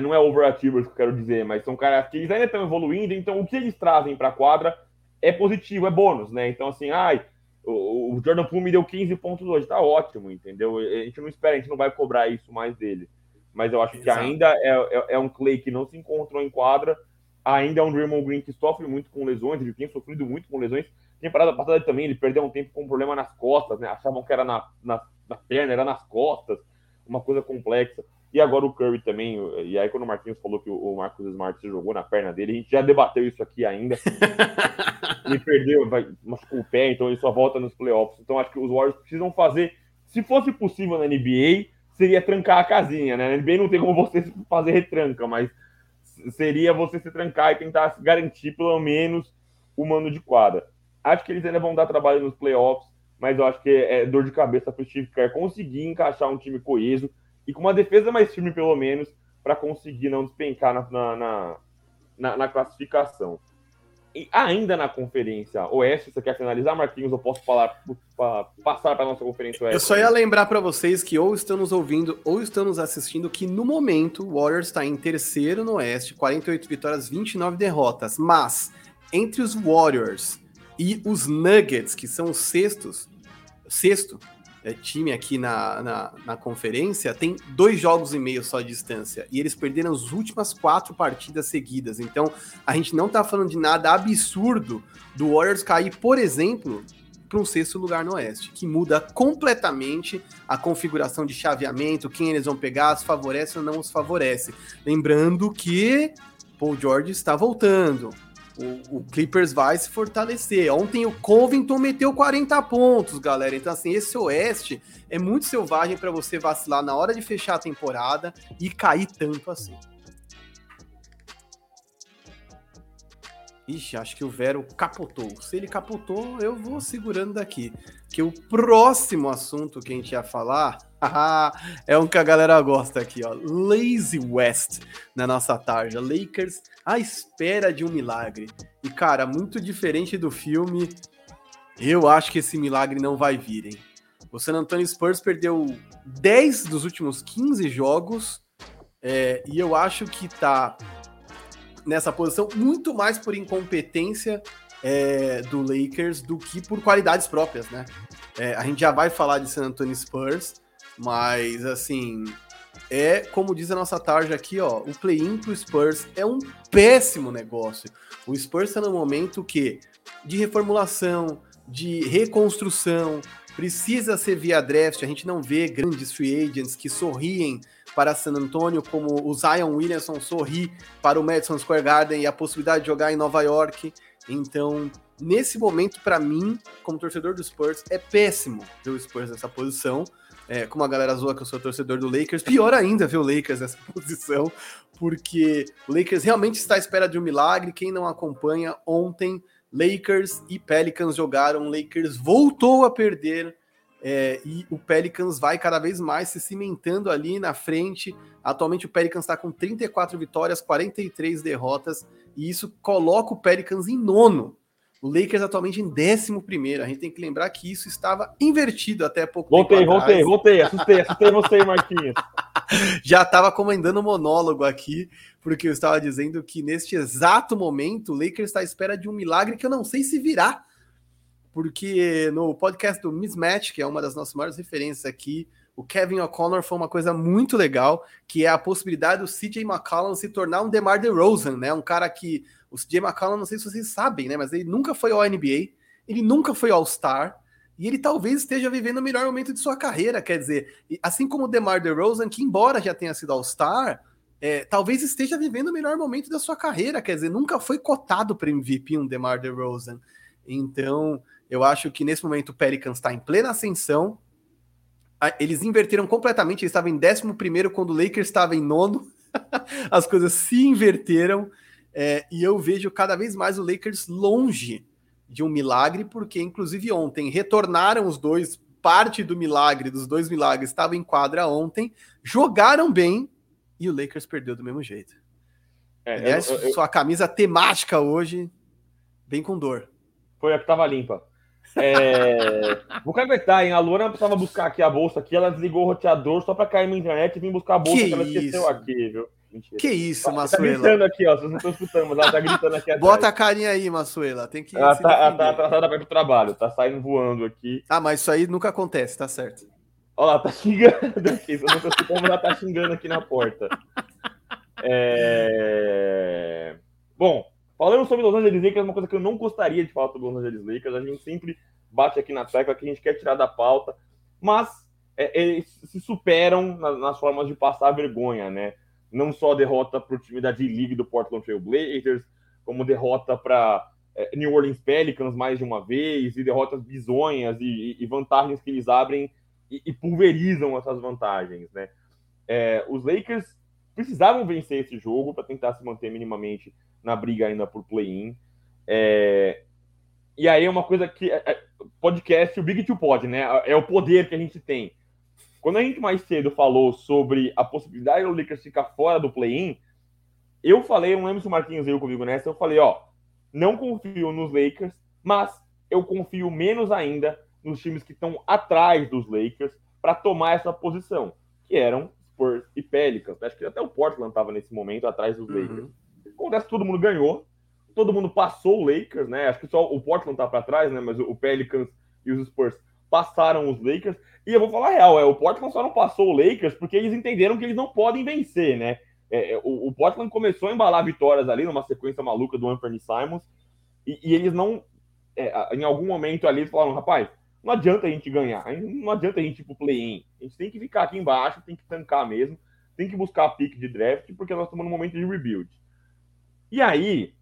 Não é overachievers que eu quero dizer, mas são caras que eles ainda estão evoluindo, então o que eles trazem para a quadra é positivo, é bônus, né? Então, assim, ai, o, Jordan Poole me deu 15 pontos hoje, tá ótimo, entendeu? A gente não espera, a gente não vai cobrar isso mais dele. Mas eu acho Exato. que ainda é, é, é, um Clay que não se encontrou em quadra, ainda é um Draymond Green que sofre muito com lesões, ele tem sofrido muito com lesões. Temporada passada também, ele perdeu um tempo com um problema nas costas, né? Achavam que era na, na, na perna, era nas costas, uma coisa complexa. E agora o Curry também. E aí, quando o Marquinhos falou que o Marcos Smart se jogou na perna dele, a gente já debateu isso aqui ainda. ele perdeu, vai, machucou o pé, então ele só volta nos playoffs. Então acho que os Warriors precisam fazer. Se fosse possível na NBA, seria trancar a casinha, né? Na NBA não tem como você fazer retranca, mas seria você se trancar e tentar garantir pelo menos o mano de quadra. Acho que eles ainda vão dar trabalho nos playoffs, mas eu acho que é dor de cabeça para o Steve Kerr conseguir encaixar um time coeso e com uma defesa mais firme, pelo menos, para conseguir não despencar na, na, na, na, classificação. E ainda na Conferência Oeste, você quer finalizar, Marquinhos? Eu posso falar, pra, passar para nossa Conferência Oeste? Eu só ia lembrar para vocês que ou estão nos ouvindo ou estão nos assistindo que no momento o Warriors está em terceiro no Oeste, 48 vitórias, 29 derrotas. Mas entre os Warriors e os Nuggets, que são os sextos, sexto, é, time aqui na, na, na, conferência tem dois jogos e meio só de distância. E eles perderam as últimas quatro partidas seguidas. Então, a gente não tá falando de nada absurdo do Warriors cair, por exemplo, para um sexto lugar no Oeste, que muda completamente a configuração de chaveamento, quem eles vão pegar, se favorece ou não os favorece. Lembrando que Paul George está voltando. O, o, Clippers vai se fortalecer. Ontem o Covington meteu 40 pontos, galera. Então, assim, esse Oeste é muito selvagem para você vacilar na hora de fechar a temporada e cair tanto assim. Ixi, acho que o Vero capotou. Se ele capotou, eu vou segurando daqui. Que o próximo assunto que a gente ia falar é um que a galera gosta aqui, ó. Lazy West na nossa tarja. Lakers à espera de um milagre. E, cara, muito diferente do filme, eu acho que esse milagre não vai vir, hein? O San Antonio Spurs perdeu 10 dos últimos 15 jogos. É, e eu acho que tá nessa posição muito mais por incompetência é, do Lakers do que por qualidades próprias, né? É, a gente já vai falar de San Antonio Spurs, mas assim, é como diz a nossa tarja aqui, ó, o play-in pro Spurs é um péssimo negócio. O Spurs está no momento que de reformulação, de reconstrução, precisa ser via draft. A gente não vê grandes free agents que sorriem para San Antonio, como o Zion Williamson sorri para o Madison Square Garden e a possibilidade de jogar em Nova York. Então, nesse momento, para mim, como torcedor do Spurs, é péssimo ver o Spurs nessa posição. É, como a galera zoa que eu sou torcedor do Lakers, pior ainda ver o Lakers nessa posição, porque o Lakers realmente está à espera de um milagre. Quem não acompanha, ontem Lakers e Pelicans jogaram, Lakers voltou a perder é, e o Pelicans vai cada vez mais se cimentando ali na frente. Atualmente o Pelicans está com 34 vitórias, 43 derrotas, e isso coloca o Pelicans em nono. O Lakers atualmente em décimo primeiro. A gente tem que lembrar que isso estava invertido até pouco voltei, tempo Voltei, voltei, voltei. Assustei, assustei você, Marquinhos. Já estava comandando um monólogo aqui, porque eu estava dizendo que neste exato momento o Lakers está à espera de um milagre que eu não sei se virá porque no podcast do Mismatch, que é uma das nossas maiores referências aqui, o Kevin O'Connor foi uma coisa muito legal, que é a possibilidade do CJ McCollum se tornar um DeMar DeRozan, né? Um cara que o CJ McCollum, não sei se vocês sabem, né, mas ele nunca foi ao NBA, ele nunca foi All-Star, e ele talvez esteja vivendo o melhor momento de sua carreira, quer dizer, assim como o DeMar DeRozan, que embora já tenha sido All-Star, é, talvez esteja vivendo o melhor momento da sua carreira, quer dizer, nunca foi cotado para MVP um DeMar DeRozan. Então, eu acho que nesse momento o Pelicans está em plena ascensão. Eles inverteram completamente, eles estavam em 11 quando o Lakers estava em nono. As coisas se inverteram. É, e eu vejo cada vez mais o Lakers longe de um milagre, porque inclusive ontem retornaram os dois, parte do milagre, dos dois milagres, estava em quadra ontem, jogaram bem e o Lakers perdeu do mesmo jeito. É, Aliás, eu, eu, sua camisa temática hoje, bem com dor. Foi a que estava limpa. É... Vou caguetar, hein? A Luana precisava buscar aqui a bolsa aqui, ela desligou o roteador só pra cair na internet e vir buscar a bolsa que, que ela esqueceu aqui, viu? Mentira. Que isso, Massuela. Tá gritando aqui, ó. Vocês não estão escutando, mas ela tá gritando aqui atrás. Bota a carinha aí, Massuela. Tem que. Ela tá, ela tá atrasada pra ir pro trabalho, tá saindo voando aqui. Ah, mas isso aí nunca acontece, tá certo. Olha lá, tá xingando aqui. Vocês não estão escutando, mas ela tá xingando aqui na porta. É... Bom, Falando sobre Los Angeles Lakers, uma coisa que eu não gostaria de falar sobre Los Angeles Lakers, a gente sempre bate aqui na tecla que a gente quer tirar da pauta, mas é, eles se superam nas, nas formas de passar vergonha, né? Não só derrota para o time da D-League do Portland Trail Blazers, como derrota para é, New Orleans Pelicans mais de uma vez, e derrotas bizonhas e, e vantagens que eles abrem e, e pulverizam essas vantagens, né? É, os Lakers precisavam vencer esse jogo para tentar se manter minimamente na briga ainda por play-in. É... E aí é uma coisa que é, é, podcast, o Big Two Pod, né? É o poder que a gente tem. Quando a gente mais cedo falou sobre a possibilidade do Lakers ficar fora do play-in, eu falei, não lembro se o Marquinhos veio comigo nessa, eu falei, ó, não confio nos Lakers, mas eu confio menos ainda nos times que estão atrás dos Lakers para tomar essa posição, que eram Spurs e Pelicans. Acho que até o Portland estava nesse momento atrás dos uhum. Lakers. Acontece que todo mundo ganhou, todo mundo passou o Lakers, né? Acho que só o Portland tá para trás, né? Mas o Pelicans e os Spurs passaram os Lakers. E eu vou falar a real, é, o Portland só não passou o Lakers porque eles entenderam que eles não podem vencer, né? É, é o, o, Portland começou a embalar vitórias ali numa sequência maluca do Anthony Simons e, e eles não é, em algum momento ali, eles falaram, rapaz, não adianta a gente ganhar, não adianta a gente ir pro play-in. A gente tem que ficar aqui embaixo, tem que tancar mesmo, tem que buscar a pique de draft, porque nós estamos num momento de rebuild. E aí,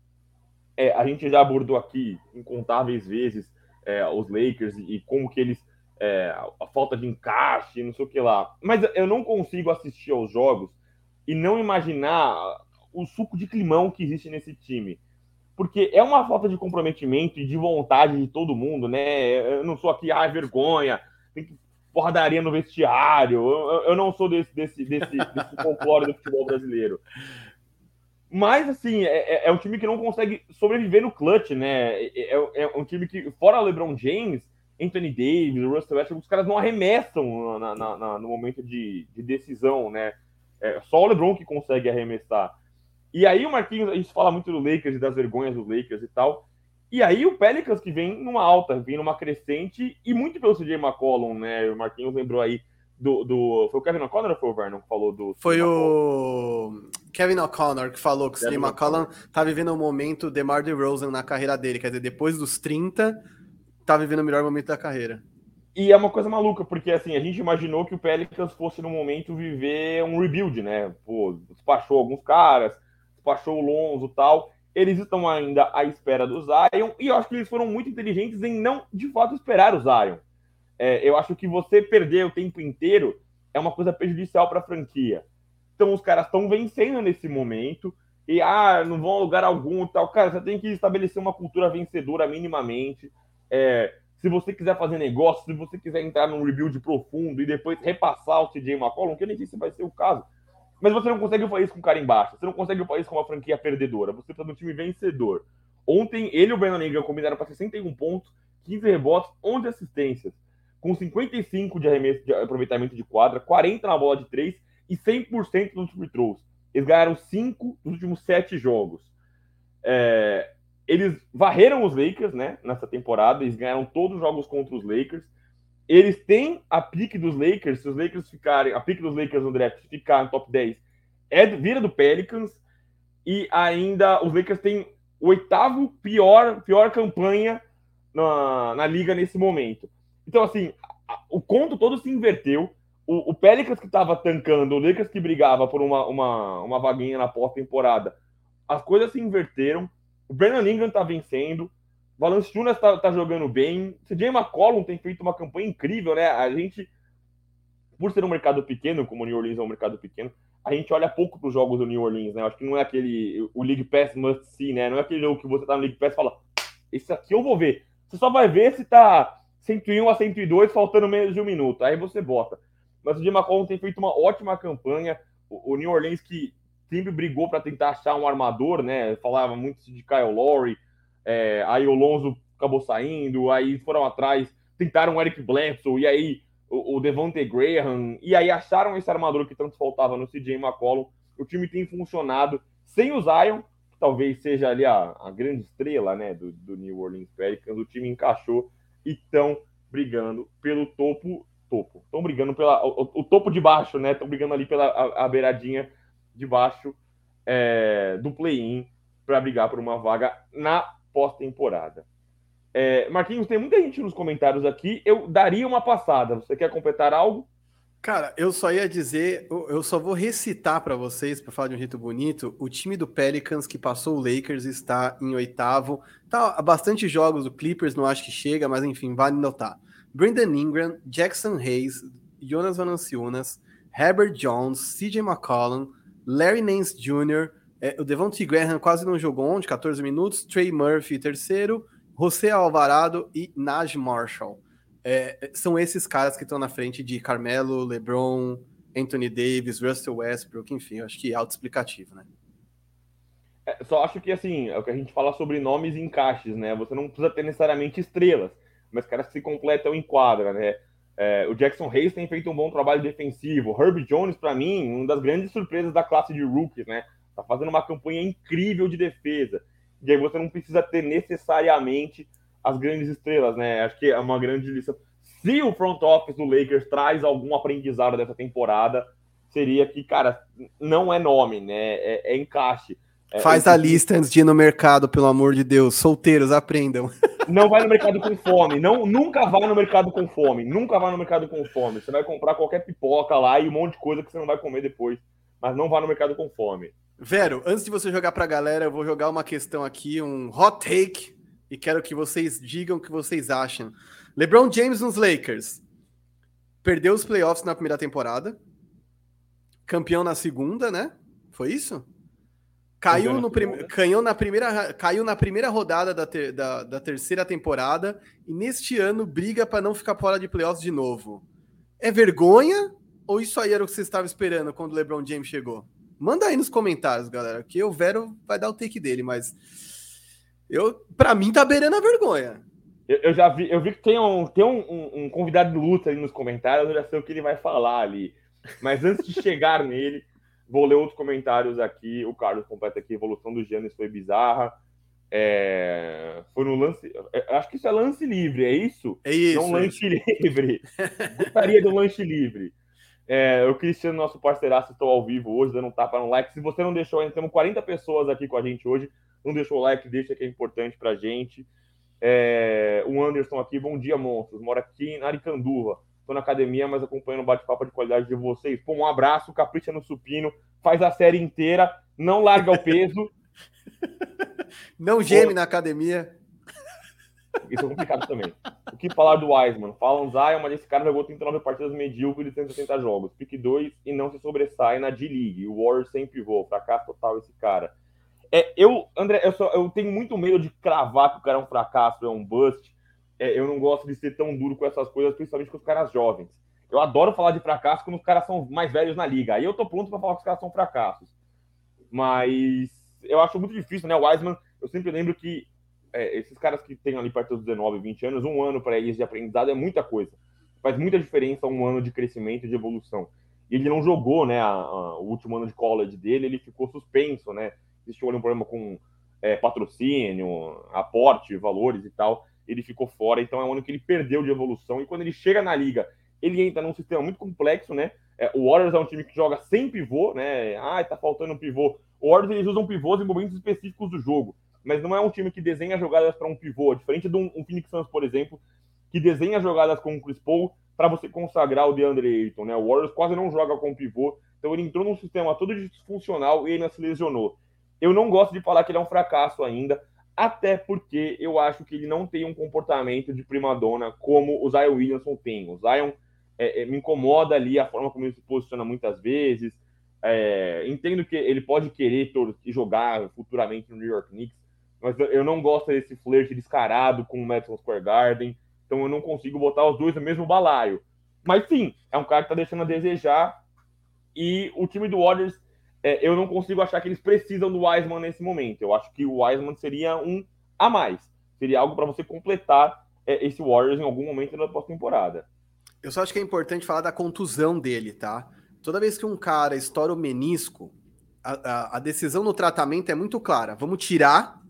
é, a gente já abordou aqui incontáveis vezes é, os Lakers e, e, como que eles. É, a falta de encaixe, não sei o que lá. Mas eu não consigo assistir aos jogos e não imaginar o suco de climão que existe nesse time. Porque é uma falta de comprometimento e de vontade de todo mundo, né? Eu não sou aqui, ah, vergonha, tem que porradaria no vestiário. Eu, eu não sou desse, desse, desse, desse folclore do futebol brasileiro. Mas, assim, é, é, é, um time que não consegue sobreviver no clutch, né? É, é, é um time que, fora LeBron James, Anthony Davis, Russell Westbrook, os caras não arremessam na, na, na, no momento de, de decisão, né? É só o LeBron que consegue arremessar. E aí o Marquinhos, a gente fala muito do Lakers e das vergonhas do Lakers e tal. E aí o Pelicans que vem numa alta, vem numa crescente, e muito pelo CJ McCollum, né? O Marquinhos lembrou aí do, do. Foi o Kevin O'Connor ou foi o Vernon que falou do. Foi o Kevin O'Connor que falou que o CJ McCollum tá vivendo um momento DeMar DeRozan na carreira dele, quer dizer, depois dos 30, tá vivendo o melhor momento da carreira. E é uma coisa maluca, porque assim, a gente imaginou que o Pelicans fosse no momento viver um rebuild, né? Pô, despachou alguns caras, despachou o Lonzo tal. Eles estão ainda à espera do Zion, e eu acho que eles foram muito inteligentes em não, de fato, esperar o Zion. É, eu acho que você perder o tempo inteiro é uma coisa prejudicial para a franquia. Então, os caras estão vencendo nesse momento, e ah, não vão a lugar algum tal. Cara, você tem que estabelecer uma cultura vencedora minimamente. É, se você quiser fazer negócio, se você quiser entrar num rebuild profundo e depois repassar o CJ McCollum, que eu nem sei se vai ser o caso, mas você não consegue fazer isso com o cara embaixo. Você não consegue fazer isso com uma franquia perdedora. Você precisa de um time vencedor. Ontem, ele e o Brandon Ingram combinaram para 61 pontos, 15 rebotes, 11 assistências, com 55 de arremesso de aproveitamento de quadra, 40 na bola de 3 e 100% nos free throws. Eles ganharam 5 dos últimos 7 jogos. É, eles varreram os Lakers, né, nessa temporada. Eles ganharam todos os jogos contra os Lakers eles têm a pique dos Lakers, se os Lakers ficarem, a pique dos Lakers no draft ficar no top 10, é vira do Pelicans, e ainda os Lakers têm oitavo pior, pior campanha na, na liga nesse momento. Então, assim, o conto todo se inverteu. O, o Pelicans que estava tancando, o Lakers que brigava por uma, uma, uma vaguinha na pós-temporada, as coisas se inverteram. O Brandon Ingram está vencendo, Valance Júnior está tá jogando bem. CJ McCollum tem feito uma campanha incrível, né? A gente, por ser um mercado pequeno, como o New Orleans é um mercado pequeno, a gente olha pouco para os jogos do New Orleans, né? Acho que não é aquele. O League Pass must see, né? Não é aquele jogo que você tá no League Pass e fala, esse aqui eu vou ver. Você só vai ver se tá 101 a 102, faltando menos de um minuto. Aí você bota. Mas o Jim McCollum tem feito uma ótima campanha. O, New Orleans que sempre brigou para tentar achar um armador, né? Falava muito de Kyle Lowry, é, aí o Lonzo acabou saindo, aí foram atrás, tentaram o Eric Bledsoe, e aí o, o Graham, e aí acharam esse armador que tanto faltava no CJ McCollum. O time tem funcionado sem o Zion, que talvez seja ali a, a grande estrela né, do, do New Orleans Pelicans. O time encaixou e estão brigando pelo topo. Topo. Estão brigando pela. O, o, topo de baixo, né? Estão brigando ali pela a, a beiradinha de baixo é, do play-in para brigar por uma vaga na pós-temporada. É, Marquinhos, tem muita gente nos comentários aqui. Eu daria uma passada. Você quer completar algo? Cara, eu só ia dizer, eu só vou recitar para vocês, para falar de um jeito bonito, o time do Pelicans que passou o Lakers está em oitavo. Tá há bastante jogos, o Clippers não acho que chega, mas enfim, vale notar. Brendan Ingram, Jackson Hayes, Jonas Valanciunas, Herbert Jones, CJ McCollum, Larry Nance Jr., é, o Devontae Graham quase não jogou ontem, 14 minutos. Trey Murphy, terceiro. José Alvarado e Naj Marshall. É, são esses caras que estão na frente de Carmelo, LeBron, Anthony Davis, Russell Westbrook, enfim, acho que é autoexplicativo, né? É, só acho que, assim, é o que a gente fala sobre nomes e encaixes, né? Você não precisa ter necessariamente estrelas, mas caras que se completam em quadra, né? É, o Jackson Hayes tem feito um bom trabalho defensivo. Herb Jones, para mim, uma das grandes surpresas da classe de rookies, né? Tá fazendo uma campanha incrível de defesa. E aí você não precisa ter necessariamente as grandes estrelas, né? Acho que é uma grande lição. Se o front office do Lakers traz algum aprendizado dessa temporada, seria que, cara, não é nome, né? É, é encaixe. É, Faz a lista antes de ir no mercado, pelo amor de Deus. Solteiros, aprendam. não vai no mercado com fome. Não, nunca vai no mercado com fome. Nunca vai no mercado com fome. Você vai comprar qualquer pipoca lá e um monte de coisa que você não vai comer depois. Mas não vá no mercado com fome. Vero, antes de você jogar pra galera, eu vou jogar uma questão aqui, um hot take, e quero que vocês digam o que vocês acham. LeBron James nos Lakers. Perdeu os playoffs na primeira temporada. Campeão na segunda, né? Foi isso? Caiu, no prim... caiu, na primeira... caiu na primeira rodada da, ter... da, da terceira temporada e neste ano briga para não ficar fora de playoffs de novo. É vergonha ou isso aí era o que você estava esperando quando o LeBron James chegou? Manda aí nos comentários, galera, que o Vero vai dar o take dele, mas eu, para mim, tá beirando a vergonha. Eu, eu, já vi, eu vi que tem um, tem um, um, um convidado de luta aí nos comentários, eu já sei o que ele vai falar ali. Mas antes de chegar nele, vou ler outros comentários aqui. O Carlos completa aqui: evolução do Giannis foi bizarra. É, foi no lance. É, acho que isso é lance livre, é isso? É isso. Não é lance isso. livre. Gostaria de um lance livre. É, o Cristiano, nosso parceiraço, estou ao vivo hoje, dando um tapa no like. Se você não deixou ainda, temos 40 pessoas aqui com a gente hoje. Não deixou o like, deixa que é importante pra gente. É, o Anderson aqui, bom dia, monstros. Mora aqui em Aricanduva. Estou na academia, mas acompanhando o bate-papo de qualidade de vocês. Pô, um abraço, capricha no supino, faz a série inteira, não larga o peso. não geme Pô. na academia. Isso é complicado também. O que falar do Wiseman? Falam Zion, mas esse cara jogou 39 partidas medíocres de 170 jogos. Pique 2 e não se sobressai na D-League. O Warriors sem pivô. Fracasso total esse cara. É, eu, André, eu, só, eu tenho muito medo de cravar que o cara é um fracasso, é um bust. É, eu não gosto de ser tão duro com essas coisas, principalmente com os caras jovens. Eu adoro falar de fracasso quando os caras são mais velhos na liga. Aí eu tô pronto para falar que os caras são fracassos. Mas eu acho muito difícil, né? O Wiseman, eu sempre lembro que é, esses caras que têm ali perto dos 19, 20 anos, um ano para eles de aprendizado é muita coisa. Faz muita diferença um ano de crescimento e de evolução. E ele não jogou, né, a, a, o último ano de college dele, ele ficou suspenso, né? Existiu um problema com é, patrocínio, aporte, valores e tal. Ele ficou fora, então é um ano que ele perdeu de evolução. E quando ele chega na liga, ele entra num sistema muito complexo, né? É, o Warriors é um time que joga sem pivô, né? Ah, tá faltando um pivô. O Warriors eles usam pivôs em momentos específicos do jogo mas não é um time que desenha jogadas para um pivô, diferente de um, um, Phoenix Suns, por exemplo, que desenha jogadas com o Chris Paul para você consagrar o DeAndre Ayton, né? O Warriors quase não joga com pivô, então ele entrou num sistema todo disfuncional e ainda se lesionou. Eu não gosto de falar que ele é um fracasso ainda, até porque eu acho que ele não tem um comportamento de primadona como o Zion Williamson tem. O Zion é, é, me incomoda ali a forma como ele se posiciona muitas vezes. É, entendo que ele pode querer jogar futuramente no New York Knicks, mas eu não gosto desse flerte descarado com o Madison Square Garden, então eu não consigo botar os dois no mesmo balaio. Mas sim, é um cara que tá deixando a desejar, e o time do Warriors, é, eu não consigo achar que eles precisam do Wiseman nesse momento. Eu acho que o Wiseman seria um a mais, seria algo para você completar é, esse Warriors em algum momento da pós-temporada. Eu só acho que é importante falar da contusão dele, tá? Toda vez que um cara estoura o menisco, a, a, a decisão no tratamento é muito clara. Vamos tirar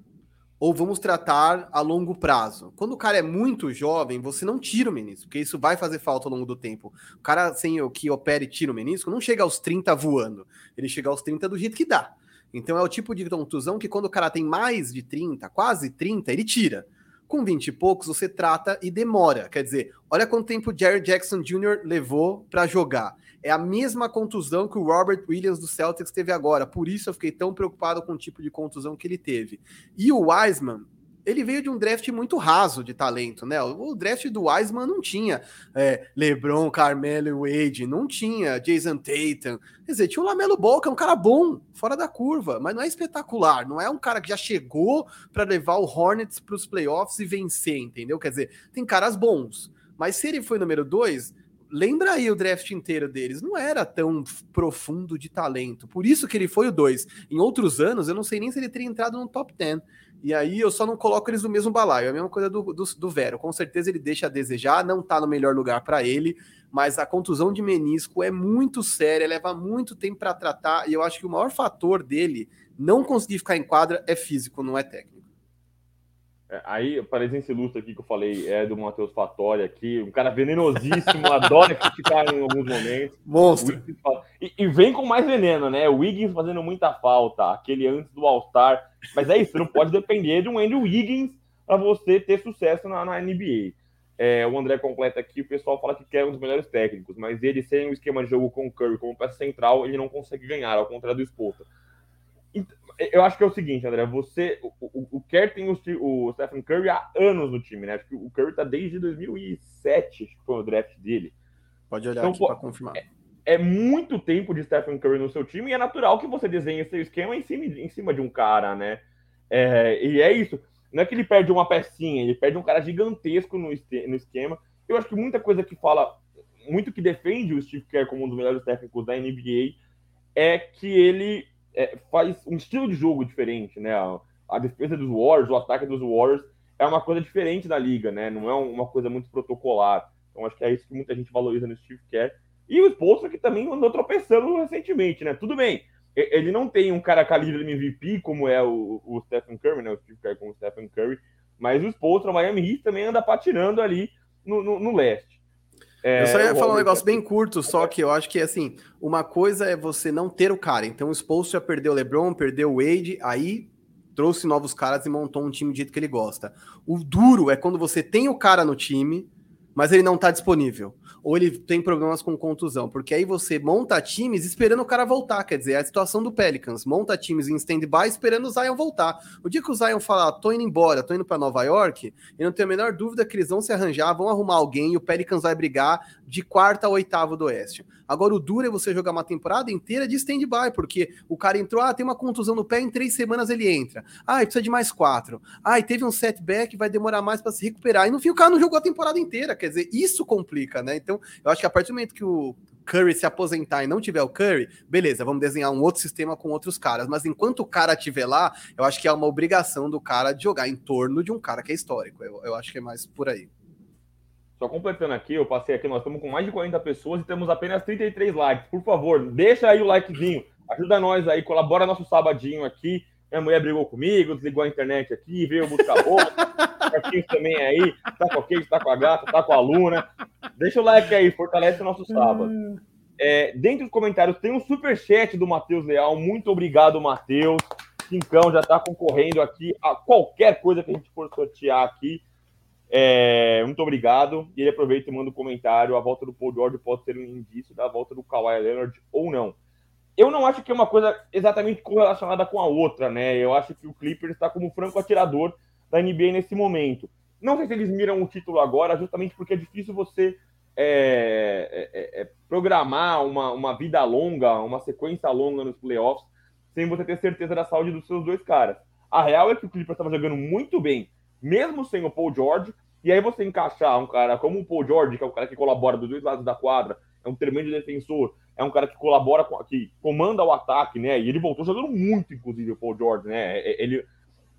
ou vamos tratar a longo prazo. Quando o cara é muito jovem, você não tira o menisco, porque isso vai fazer falta ao longo do tempo. O cara sem o que opere e tira o menisco não chega aos 30 voando, ele chega aos 30 do jeito que dá. Então é o tipo de contusão que quando o cara tem mais de 30, quase 30, ele tira. Com 20 e poucos, você trata e demora. Quer dizer, olha quanto tempo Jerry Jackson Jr. levou para jogar. É a mesma contusão que o Robert Williams do Celtics teve agora. Por isso eu fiquei tão preocupado com o tipo de contusão que ele teve. E o Wiseman, ele veio de um draft muito raso de talento, né? O draft do Wiseman não tinha é, LeBron, Carmelo Wade, não tinha Jason Tatum. Quer dizer, tinha o Lamelo Ball, que é um cara bom, fora da curva, mas não é espetacular. Não é um cara que já chegou para levar o Hornets para os playoffs e vencer, entendeu? Quer dizer, tem caras bons. Mas se ele foi número dois, lembra aí o draft inteiro deles, não era tão profundo de talento. Por isso que ele foi o 2. Em outros anos, eu não sei nem se ele teria entrado no top 10. E aí eu só não coloco eles no mesmo balaio. É a mesma coisa do, do, do Vero. Com certeza ele deixa a desejar, não tá no melhor lugar para ele, mas a contusão de menisco é muito séria, leva muito tempo para tratar, e eu acho que o maior fator dele não conseguir ficar em quadra é físico, não é técnico. É, aí, presença ilustre aqui que eu falei é do Matheus Fatori aqui, um cara venenosíssimo, adora criticar em alguns momentos. Monstro. E, e, vem com mais veneno, né? O Wiggins fazendo muita falta, aquele antes do All-Star. Mas é isso, você não pode depender de um Andrew Wiggins para você ter sucesso na, na NBA. É, o André completa aqui, o pessoal fala que quer um dos melhores técnicos, mas ele sem um esquema de jogo com o Curry como peça central, ele não consegue ganhar, ao contrário do Spolstra. Eu acho que é o seguinte, André, você, o, o, o Kerr tem o, o, Stephen Curry há anos no time, né? Acho que o Curry tá desde 2007, acho que foi o draft dele. Pode olhar então, aqui para confirmar. É, é, muito tempo de Stephen Curry no seu time e é natural que você desenhe seu esquema em cima, em cima de um cara, né? É, e é isso. Não é que ele perde uma pecinha, ele perde um cara gigantesco no, no esquema. Eu acho que muita coisa que fala, muito que defende o Steve Kerr como um dos melhores técnicos da NBA é que ele é, faz um estilo de jogo diferente, né? A, a, defesa dos Warriors, o ataque dos Warriors é uma coisa diferente da liga, né? Não é uma coisa muito protocolar. Então acho que é isso que muita gente valoriza no Steve Kerr. E o Spolstra que também andou tropeçando recentemente, né? Tudo bem, ele não tem um cara calibre MVP como é o, o Stephen Curry, né? O Steve Kerr como o Stephen Curry, mas o Spolstra, o Miami Heat também anda patinando ali no, no, no leste. É, eu só ia falar um negócio bem curto, só que eu acho que assim, uma coisa é você não ter o cara. Então o Spolstra perdeu o LeBron, perdeu o Wade, aí trouxe novos caras e montou um time do jeito que ele gosta. O duro é quando você tem o cara no time, mas ele não tá disponível ou ele tem problemas com contusão, porque aí você monta times esperando o cara voltar, quer dizer, é a situação do Pelicans, monta times em stand-by esperando o Zion voltar. O dia que o Zion falar, tô indo embora, tô indo para Nova York, eu não tenho a menor dúvida que eles vão se arranjar, vão arrumar alguém e o Pelicans vai brigar de quarta a oitavo do Oeste. Agora, o duro é você jogar uma temporada inteira de stand-by, porque o cara entrou, ah, tem uma contusão no pé, em três semanas ele entra. Ah, precisa de mais quatro. Ah, teve um setback, vai demorar mais para se recuperar. E no fim, o cara não jogou a temporada inteira, quer dizer, isso complica, né? Então, eu acho que a partir do momento que o Curry se aposentar e não tiver o Curry, beleza, vamos desenhar um outro sistema com outros caras. Mas enquanto o cara estiver lá, eu acho que é uma obrigação do cara de jogar em torno de um cara que é histórico. Eu, eu acho que é mais por aí. Só completando aqui, eu passei aqui, nós estamos com mais de 40 pessoas e temos apenas 33 likes. Por favor, deixa aí o likezinho, ajuda nós aí, colabora nosso sabadinho aqui. Minha mulher brigou comigo, desligou a internet aqui, veio buscar roupa. Marquinhos também aí, tá com a Kate, tá com a gata, tá com a Luna. Deixa o like aí, fortalece o nosso sábado. É, dentro dos comentários tem um super chat do Matheus Leal. Muito obrigado, Matheus. Cincão já tá concorrendo aqui a qualquer coisa que a gente for sortear aqui. É, muito obrigado. E ele aproveita e manda um comentário. A volta do Paul George pode ser um indício da volta do Kawhi Leonard ou não. Eu não acho que é uma coisa exatamente correlacionada com a outra, né? Eu acho que o Clippers está como franco atirador da NBA nesse momento. Não sei se eles miram o título agora, justamente porque é difícil você é, é, é, programar uma, uma vida longa, uma sequência longa nos playoffs, sem você ter certeza da saúde dos seus dois caras. A real é que o Clippers estava jogando muito bem, mesmo sem o Paul George, e aí você encaixar um cara como o Paul George, que é um cara que colabora dos dois lados da quadra, é um tremendo defensor, é um cara que colabora, com, que comanda o ataque, né? E ele voltou jogando muito, inclusive, o Paul George, né? É, ele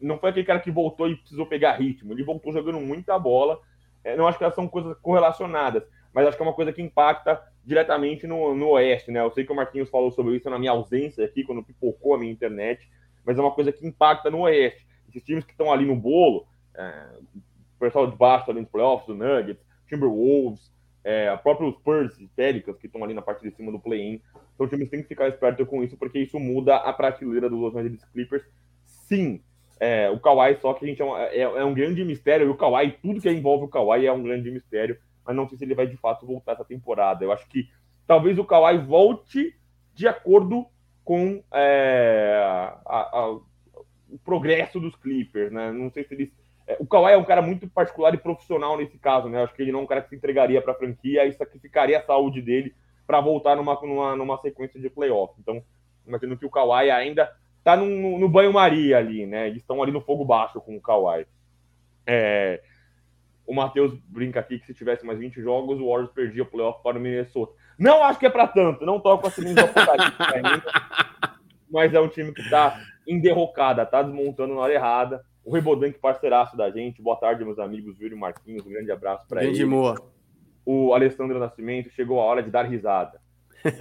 não foi aquele cara que voltou e precisou pegar ritmo, ele voltou jogando muita bola. É, não acho que elas são coisas correlacionadas, mas acho que é uma coisa que impacta diretamente no, no Oeste, né? Eu sei que o Marquinhos falou sobre isso na minha ausência aqui, quando pipocou a minha internet, mas é uma coisa que impacta no Oeste. Esses times que estão ali no bolo, é, o pessoal de baixo ali nos playoffs, do Nuggets, Timberwolves, é, próprios Spurs e Pelicans, que estão ali na parte de cima do play-in. Então, os times têm que ficar espertos com isso, porque isso muda a prateleira dos Los Angeles Clippers. Sim, é, o Kawhi, só que a gente é um, é, é um, grande mistério. E o Kawhi, tudo que envolve o Kawhi é um grande mistério. Mas não sei se ele vai de fato voltar essa temporada. Eu acho que talvez o Kawhi volte de acordo com é, a, a, o progresso dos Clippers, né? Não sei se eles o Kawhi é um cara muito particular e profissional nesse caso, né? Acho que ele não é um cara que se entregaria para a franquia e sacrificaria a saúde dele para voltar numa, numa, numa sequência de playoff. Então, imagino que o Kawhi ainda está no, no banho-maria ali, né? Eles estão ali no fogo baixo com o Kawhi. É, o Matheus brinca aqui que se tivesse mais 20 jogos, o Warriors perdia o playoff para o Minnesota. Não acho que é para tanto, não toco a segunda ainda, mas é um time que está em derrocada, está desmontando na hora errada. O Rebodank, parceiraço da gente. Boa tarde, meus amigos. Júlio Marquinhos, um grande abraço para ele. Moa. O Alessandro Nascimento chegou a hora de dar risada.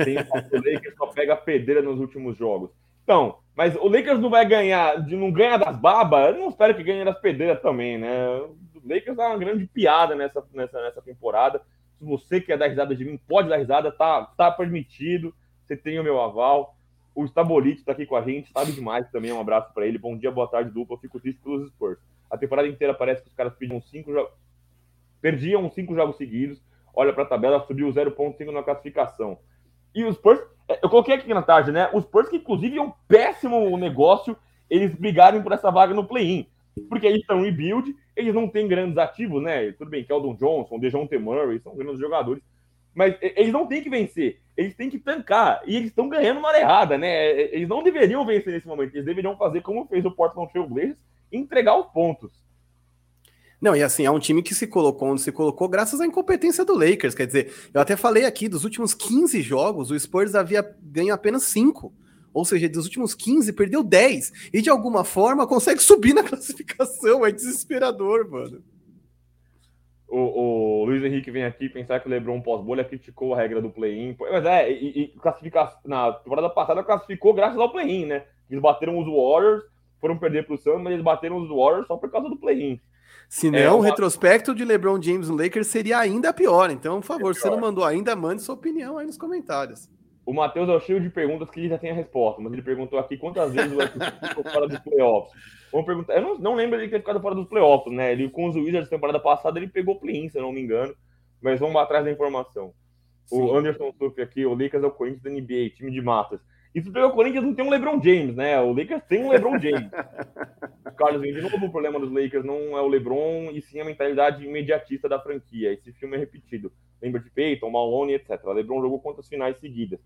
Tem o Lakers só pega pedreira nos últimos jogos. Então, mas o Lakers não vai ganhar, não ganha das babas, eu não espero que ganhe das pedreiras também, né? O Lakers dá uma grande piada nessa, nessa, nessa temporada. Se você quer dar risada de mim, pode dar risada, tá, tá permitido. Você tem o meu aval. O Stabolite está aqui com a gente, sabe demais também. Um abraço para ele. Bom dia, boa tarde, dupla. Fico triste pelos Spurs. A temporada inteira parece que os caras pediam cinco jogos. Perdiam cinco jogos seguidos. Olha para a tabela, subiu 0,5 na classificação. E os Spurs, é, eu coloquei aqui na tarde, né? Os Spurs, que inclusive é um péssimo negócio, eles brigarem por essa vaga no play-in. Porque eles estão rebuild, eles não têm grandes ativos, né? Tudo bem, Keldon Johnson, Dejounte Murray, são grandes jogadores. Mas eles não têm que vencer, eles têm que tancar. E eles estão ganhando hora errada, né? Eles não deveriam vencer nesse momento, eles deveriam fazer como fez o Portland Trail Blazers, entregar os pontos. Não, e assim, é um time que se colocou onde se colocou graças à incompetência do Lakers. Quer dizer, eu até falei aqui, dos últimos 15 jogos, o Spurs havia ganho apenas 5. Ou seja, dos últimos 15, perdeu 10. E de alguma forma consegue subir na classificação. É desesperador, mano. O, o Luiz Henrique vem aqui pensar que o Lebron pós-bolha criticou a regra do play-in. Mas é, e, e classificar, na temporada passada classificou graças ao play-in, né? Eles bateram os Warriors, foram perder para o Suns, mas eles bateram os Warriors só por causa do play-in. Se não, é uma... o retrospecto de LeBron James no Lakers seria ainda pior. Então, por favor, é se você não mandou ainda, mande sua opinião aí nos comentários. O Matheus é cheio de perguntas que ele já tem a resposta, mas ele perguntou aqui quantas vezes o Westbrook ficou fora dos playoffs. Vamos perguntar. Eu não, não lembro de ter ficado fora dos playoffs, né? Ele com os Wizards temporada passada ele pegou play-in, se eu não me engano. Mas vamos atrás da informação. Sim. O Anderson Suff aqui, o Lakers é o Corinthians da NBA, time de matas. Isso porque o Corinthians não tem um LeBron James, né? O Lakers tem um LeBron James. Carlos, de novo, o problema dos Lakers não é o LeBron, e sim a mentalidade imediatista da franquia. Esse filme é repetido. Lembra de Peyton, Malone, etc. O LeBron jogou quantas finais seguidas.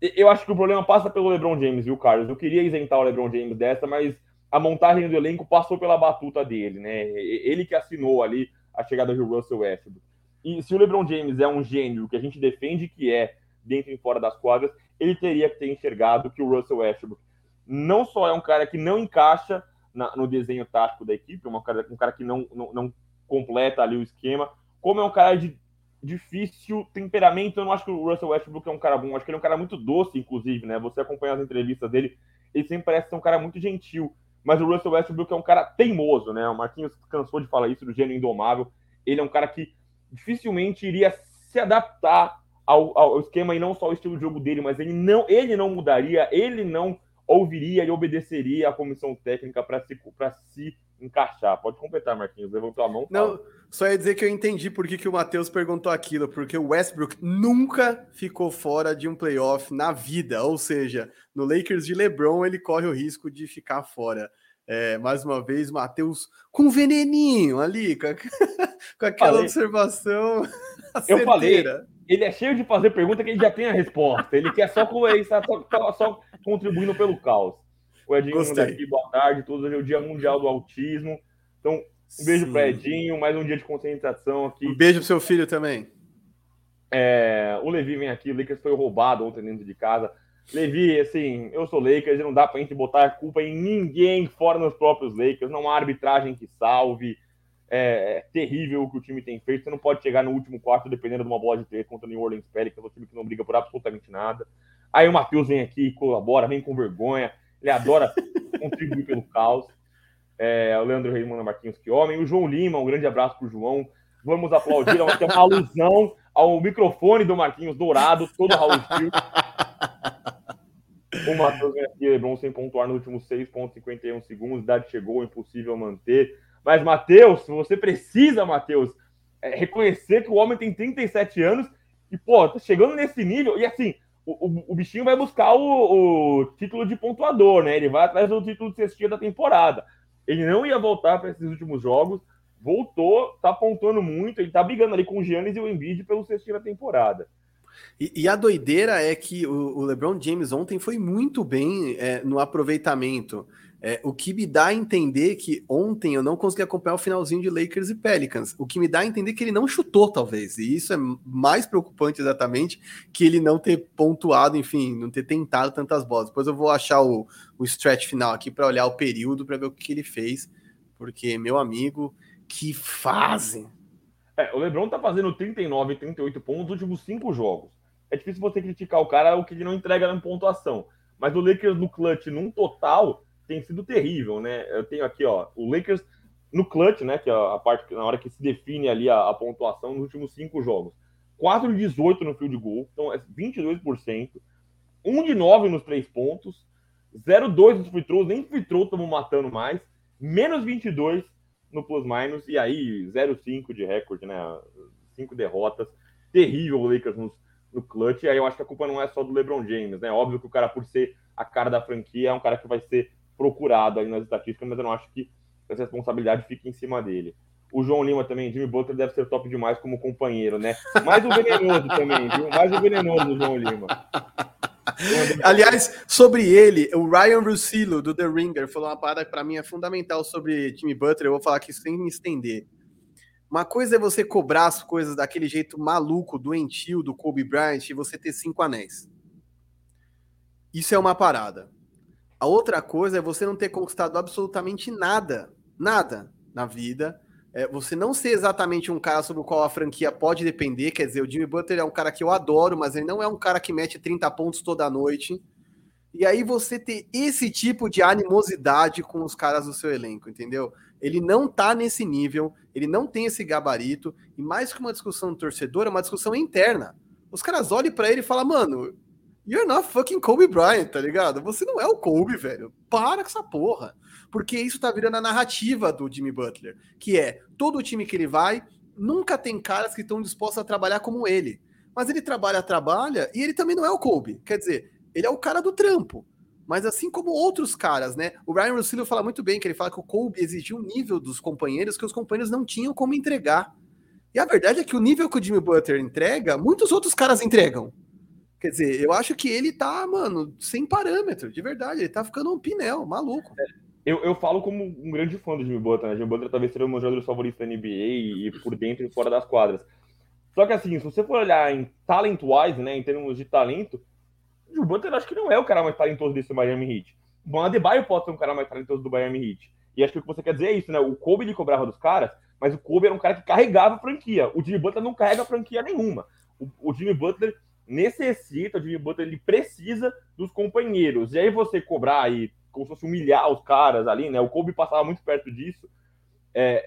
Eu acho que o problema passa pelo LeBron James, viu, Carlos? Eu queria isentar o LeBron James dessa, mas a montagem do elenco passou pela batuta dele, né? Ele que assinou ali a chegada de Russell Westbrook. E se o LeBron James é um gênio que a gente defende que é dentro e fora das quadras, ele teria que ter enxergado que o Russell Westbrook não só é um cara que não encaixa na, no desenho tático da equipe, um cara, um cara que não, não, não, completa ali o esquema, como é um cara de difícil temperamento. Eu não acho que o Russell Westbrook é um cara bom, acho que ele é um cara muito doce, inclusive, né? Você acompanha as entrevistas dele, ele sempre parece ser um cara muito gentil. Mas o Russell Westbrook é um cara teimoso, né? O Marquinhos cansou de falar isso do gênio indomável. Ele é um cara que dificilmente iria se adaptar ao, ao, esquema e não só o estilo de jogo dele, mas ele não, ele não mudaria, ele não ouviria e obedeceria a comissão técnica para se, se encaixar. Pode completar, Marquinhos. Levantou a mão. Não, só ia dizer que eu entendi por que, que o Matheus perguntou aquilo, porque o Westbrook nunca ficou fora de um playoff na vida. Ou seja, no Lakers de LeBron ele corre o risco de ficar fora. É, mais uma vez, Matheus com veneninho ali, com, a, com aquela falei. observação. Eu falei, ele é cheio de fazer pergunta que ele já tem a resposta. Ele quer só, só, só contribuindo pelo caos. O Edinho aqui, boa tarde. Todos hoje é o Dia Mundial do Autismo. Então, um beijo para Edinho, mais um dia de conscientização aqui. Um beijo pro seu filho também. É, o Levi vem aqui, o Lakers foi roubado ontem dentro de casa. Levi, assim, eu sou Lakers, não dá pra gente botar a culpa em ninguém fora nos próprios Lakers, não há arbitragem que salve. É, é, terrível o que o time tem feito. Você não pode chegar no último quarto dependendo de uma bola de três contra o New Orleans Pelicans, um time que não briga por absolutamente nada. Aí o Matheus vem aqui, colabora, vem com vergonha. Ele adora contribuir pelo caos. É, o Leandro Raimundo Marquinhos, que homem. O João Lima, um grande abraço pro João. Vamos aplaudir, é uma alusão ao microfone do Marquinhos dourado, todo Raul Gil. O Matheus aqui, Lebron sem pontuar nos últimos 6,51 segundos. Idade chegou, impossível manter. Mas, Matheus, você precisa, Matheus, é, reconhecer que o homem tem 37 anos e, pô, tá chegando nesse nível. E assim, o, o, bichinho vai buscar o, o, título de pontuador, né? Ele vai atrás do título de cestinha da temporada. Ele não ia voltar para esses últimos jogos, voltou, tá apontando muito, ele tá brigando ali com o Giannis e o Embiid pelo cestinho da temporada. E, e, a doideira é que o, o, LeBron James ontem foi muito bem é, no aproveitamento. É, o que me dá a entender que ontem eu não consegui acompanhar o finalzinho de Lakers e Pelicans. O que me dá a entender que ele não chutou, talvez. E isso é mais preocupante, exatamente, que ele não ter pontuado, enfim, não ter tentado tantas bolas. Depois eu vou achar o, o stretch final aqui para olhar o período, para ver o que, ele fez. Porque, meu amigo, que fase! É, o LeBron tá fazendo 39, 38 pontos nos últimos cinco jogos. É difícil você criticar o cara o que ele não entrega na pontuação. Mas o Lakers no clutch, num total, tem sido terrível, né? Eu tenho aqui, ó, o Lakers no clutch, né? Que é a parte na hora que se define ali a, a pontuação nos últimos cinco jogos. 4 de 18 no field goal, então é 22%. 1 de 9 nos três pontos, 0,2 nos free throws, nem free throw estamos matando mais, menos 22 no plus-minus, e aí 0,5 de recorde, né? Cinco derrotas. Terrível o Lakers no, no clutch, e aí eu acho que a culpa não é só do LeBron James, né? Óbvio que o cara, por ser a cara da franquia, é um cara que vai ser procurado aí nas estatísticas, mas eu não acho que essa responsabilidade fique em cima dele. O João Lima também, Jimmy Butler deve ser top demais como companheiro, né? Mais o venenoso também, viu? Mais o venenoso do João Lima. Aliás, sobre ele, o Ryan Russillo, do The Ringer, falou uma parada que para mim é fundamental sobre Jimmy Butler. Eu vou falar aqui sem me estender. Uma coisa é você cobrar as coisas daquele jeito maluco, doentio do Kobe Bryant e você ter cinco anéis. Isso é uma parada. A outra coisa é você não ter conquistado absolutamente nada, nada na vida é, você não ser exatamente um cara sobre o qual a franquia pode depender, quer dizer, o Jimmy Butler é um cara que eu adoro, mas ele não é um cara que mete 30 pontos toda noite. E aí você ter esse tipo de animosidade com os caras do seu elenco, entendeu? Ele não tá nesse nível, ele não tem esse gabarito, e mais que uma discussão do torcedor, é uma discussão interna. Os caras olham para ele e falam, mano, you're not fucking Kobe Bryant, tá ligado? Você não é o Kobe, velho. Para com essa porra porque isso tá virando a narrativa do Jimmy Butler, que é todo o time que ele vai, nunca tem caras que estão dispostos a trabalhar como ele. Mas ele trabalha, trabalha, e ele também não é o Kobe. Quer dizer, ele é o cara do trampo. Mas assim como outros caras, né? O Ryan Russillo fala muito bem que ele fala que o Kobe exigia um nível dos companheiros que os companheiros não tinham como entregar. E a verdade é que o nível que o Jimmy Butler entrega, muitos outros caras entregam. Quer dizer, eu acho que ele tá, mano, sem parâmetro, de verdade. Ele tá ficando um pinel, maluco. É, eu, eu falo como um grande fã do Jimmy Butler, né? Jimmy Butler talvez seja um dos jogadores favoritos da NBA e, por dentro e fora das quadras. Só que assim, se você for olhar em talent-wise, né, em termos de talento, o Jimmy Butler acho que não é o cara mais talentoso desse Miami Heat. O Bom Adebayo pode ser um cara mais talentoso do Miami Heat. E acho que o que você quer dizer é isso, né? O Kobe ele cobrava dos caras, mas o Kobe era um cara que carregava a franquia. O Jimmy Butler não carrega franquia nenhuma. O, o Jimmy Butler necessita, o Jimmy Butler ele precisa dos companheiros. E aí você cobrar aí como se fosse humilhar os caras ali, né? O Kobe passava muito perto disso. É,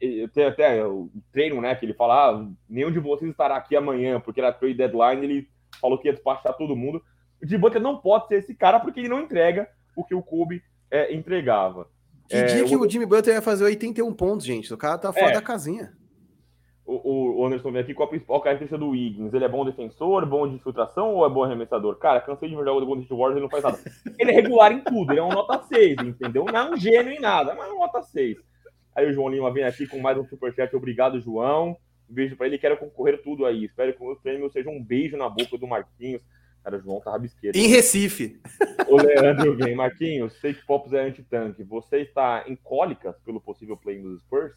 eu tenho até o treino, né? Que ele falava, ah, nenhum de vocês estará aqui amanhã, porque era trade deadline, ele falou que ia despachar todo mundo. O Jimmy Butler não pode ser esse cara porque ele não entrega o que o Kobe é, entregava. Que é, dia que o... o Jimmy Butler ia fazer 81 pontos, gente? O cara tá fora é. da casinha o, o Anderson vem aqui, qual a principal característica do Wiggins? Ele é bom defensor, bom de infiltração ou é bom arremessador? Cara, cansei de ver jogo do Golden State Warriors, ele não faz nada. Ele é regular em tudo, ele é um nota 6, entendeu? Não é um gênio em nada, mas é um nota 6. Aí o João Lima vem aqui com mais um superchat. Obrigado, João. Um beijo para ele. Quero concorrer tudo aí. Espero que o prêmio seja um beijo na boca do Marquinhos. Cara, o João tá rabisqueiro. Em Recife. O Leandro vem. Marquinhos, sei que Pops é anti-tanque. Você está em cólicas pelo possível play dos Spurs?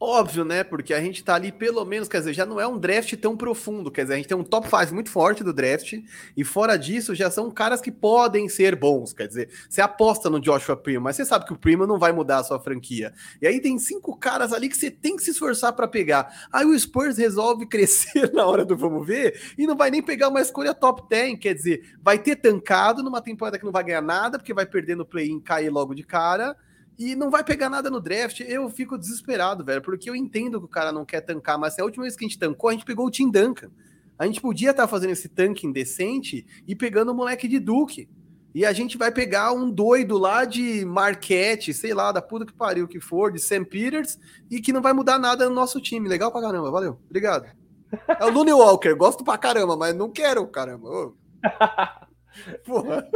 Óbvio, né? Porque a gente tá ali, pelo menos, quer dizer, já não é um draft tão profundo. Quer dizer, a gente tem um top 5 muito forte do draft, e fora disso, já são caras que podem ser bons. Quer dizer, você aposta no Joshua Primo, mas você sabe que o Primo não vai mudar a sua franquia. E aí tem cinco caras ali que você tem que se esforçar para pegar. Aí o Spurs resolve crescer na hora do vamos ver e não vai nem pegar uma escolha top 10. Quer dizer, vai ter tancado numa temporada que não vai ganhar nada, porque vai perder no play-in cair logo de cara e não vai pegar nada no draft. Eu fico desesperado, velho, porque eu entendo que o cara não quer tancar, mas assim, a última vez que a gente tancou, a gente pegou o Tim Duncan. A gente podia estar tá fazendo esse tanque indecente e pegando o moleque de Duke. E a gente vai pegar um doido lá de Marquette, sei lá, da puta que pariu que for, de Sam Peters, e que não vai mudar nada no nosso time. Legal pra caramba, valeu. Obrigado. É o Looney Walker, gosto pra caramba, mas não quero, caramba. Porra.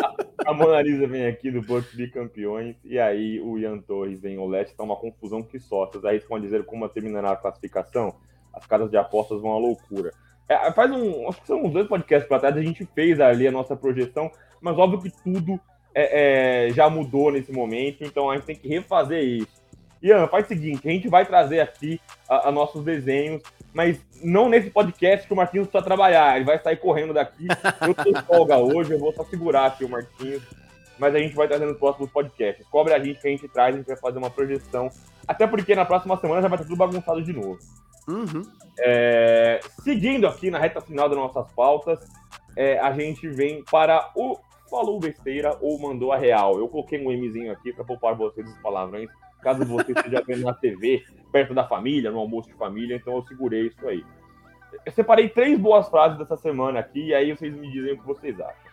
A, Mona Lisa vem aqui do Bucks bicampeões e aí o Ian Torres vem o Leste, tá uma confusão que só. Vocês aí vão dizer como terminará a classificação. As casas de apostas vão à loucura. É, faz um. Acho que são uns dois podcasts para trás, a gente fez ali a nossa projeção, mas óbvio que tudo é, é, já mudou nesse momento, então a gente tem que refazer isso. Ian, faz o seguinte, a gente vai trazer aqui a, a nossos desenhos mas não nesse podcast que o Marquinhos precisa trabalhar. Ele vai sair correndo daqui. Eu tô folga hoje, eu vou só segurar aqui o Marquinhos. Mas a gente vai trazer nos próximos podcasts. Cobre a gente que a gente traz, a gente vai fazer uma projeção. Até porque na próxima semana já vai estar tudo bagunçado de novo. Uhum. É, seguindo aqui na reta final das nossas pautas, é, a gente vem para o Falou Besteira ou Mandou a Real. Eu coloquei um Mzinho aqui para poupar vocês os palavrões, caso você esteja vendo na TV perto da família, no almoço de família, então eu segurei isso aí. Eu separei três boas frases dessa semana aqui, e aí vocês me dizem o que vocês acham.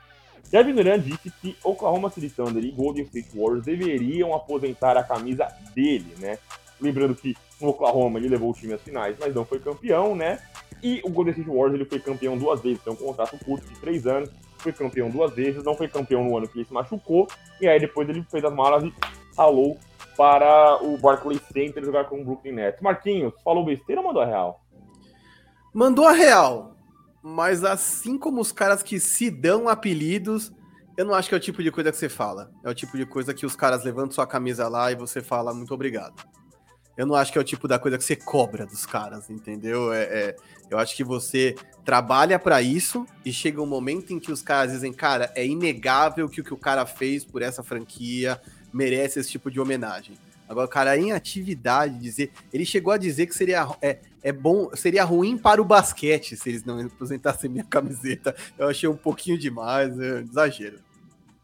Kevin Durant disse que Oklahoma City Thunder e Golden State Warriors deveriam aposentar a camisa dele, né? Lembrando que no Oklahoma ele levou o time às finais, mas não foi campeão, né? E o Golden State Warriors ele foi campeão duas vezes, tem um contrato curto de três anos, foi campeão duas vezes, não foi campeão no ano que ele se machucou, e aí depois ele fez as malas e falou para o Barclays Center jogar com o Brooklyn Nets. Marquinhos, falou besteira ou mandou a real? Mandou a real, mas assim como os caras que se dão apelidos, eu não acho que é o tipo de coisa que você fala. É o tipo de coisa que os caras levantam sua camisa lá e você fala muito obrigado. Eu não acho que é o tipo da coisa que você cobra dos caras, entendeu? É, é eu acho que você trabalha para isso e chega um momento em que os caras dizem, cara, é inegável que o que o cara fez por essa franquia merece esse tipo de homenagem. Agora, o cara em atividade dizer, ele chegou a dizer que seria é, é bom, seria ruim para o basquete se eles não representassem minha camiseta. Eu achei um pouquinho demais, é, exagero.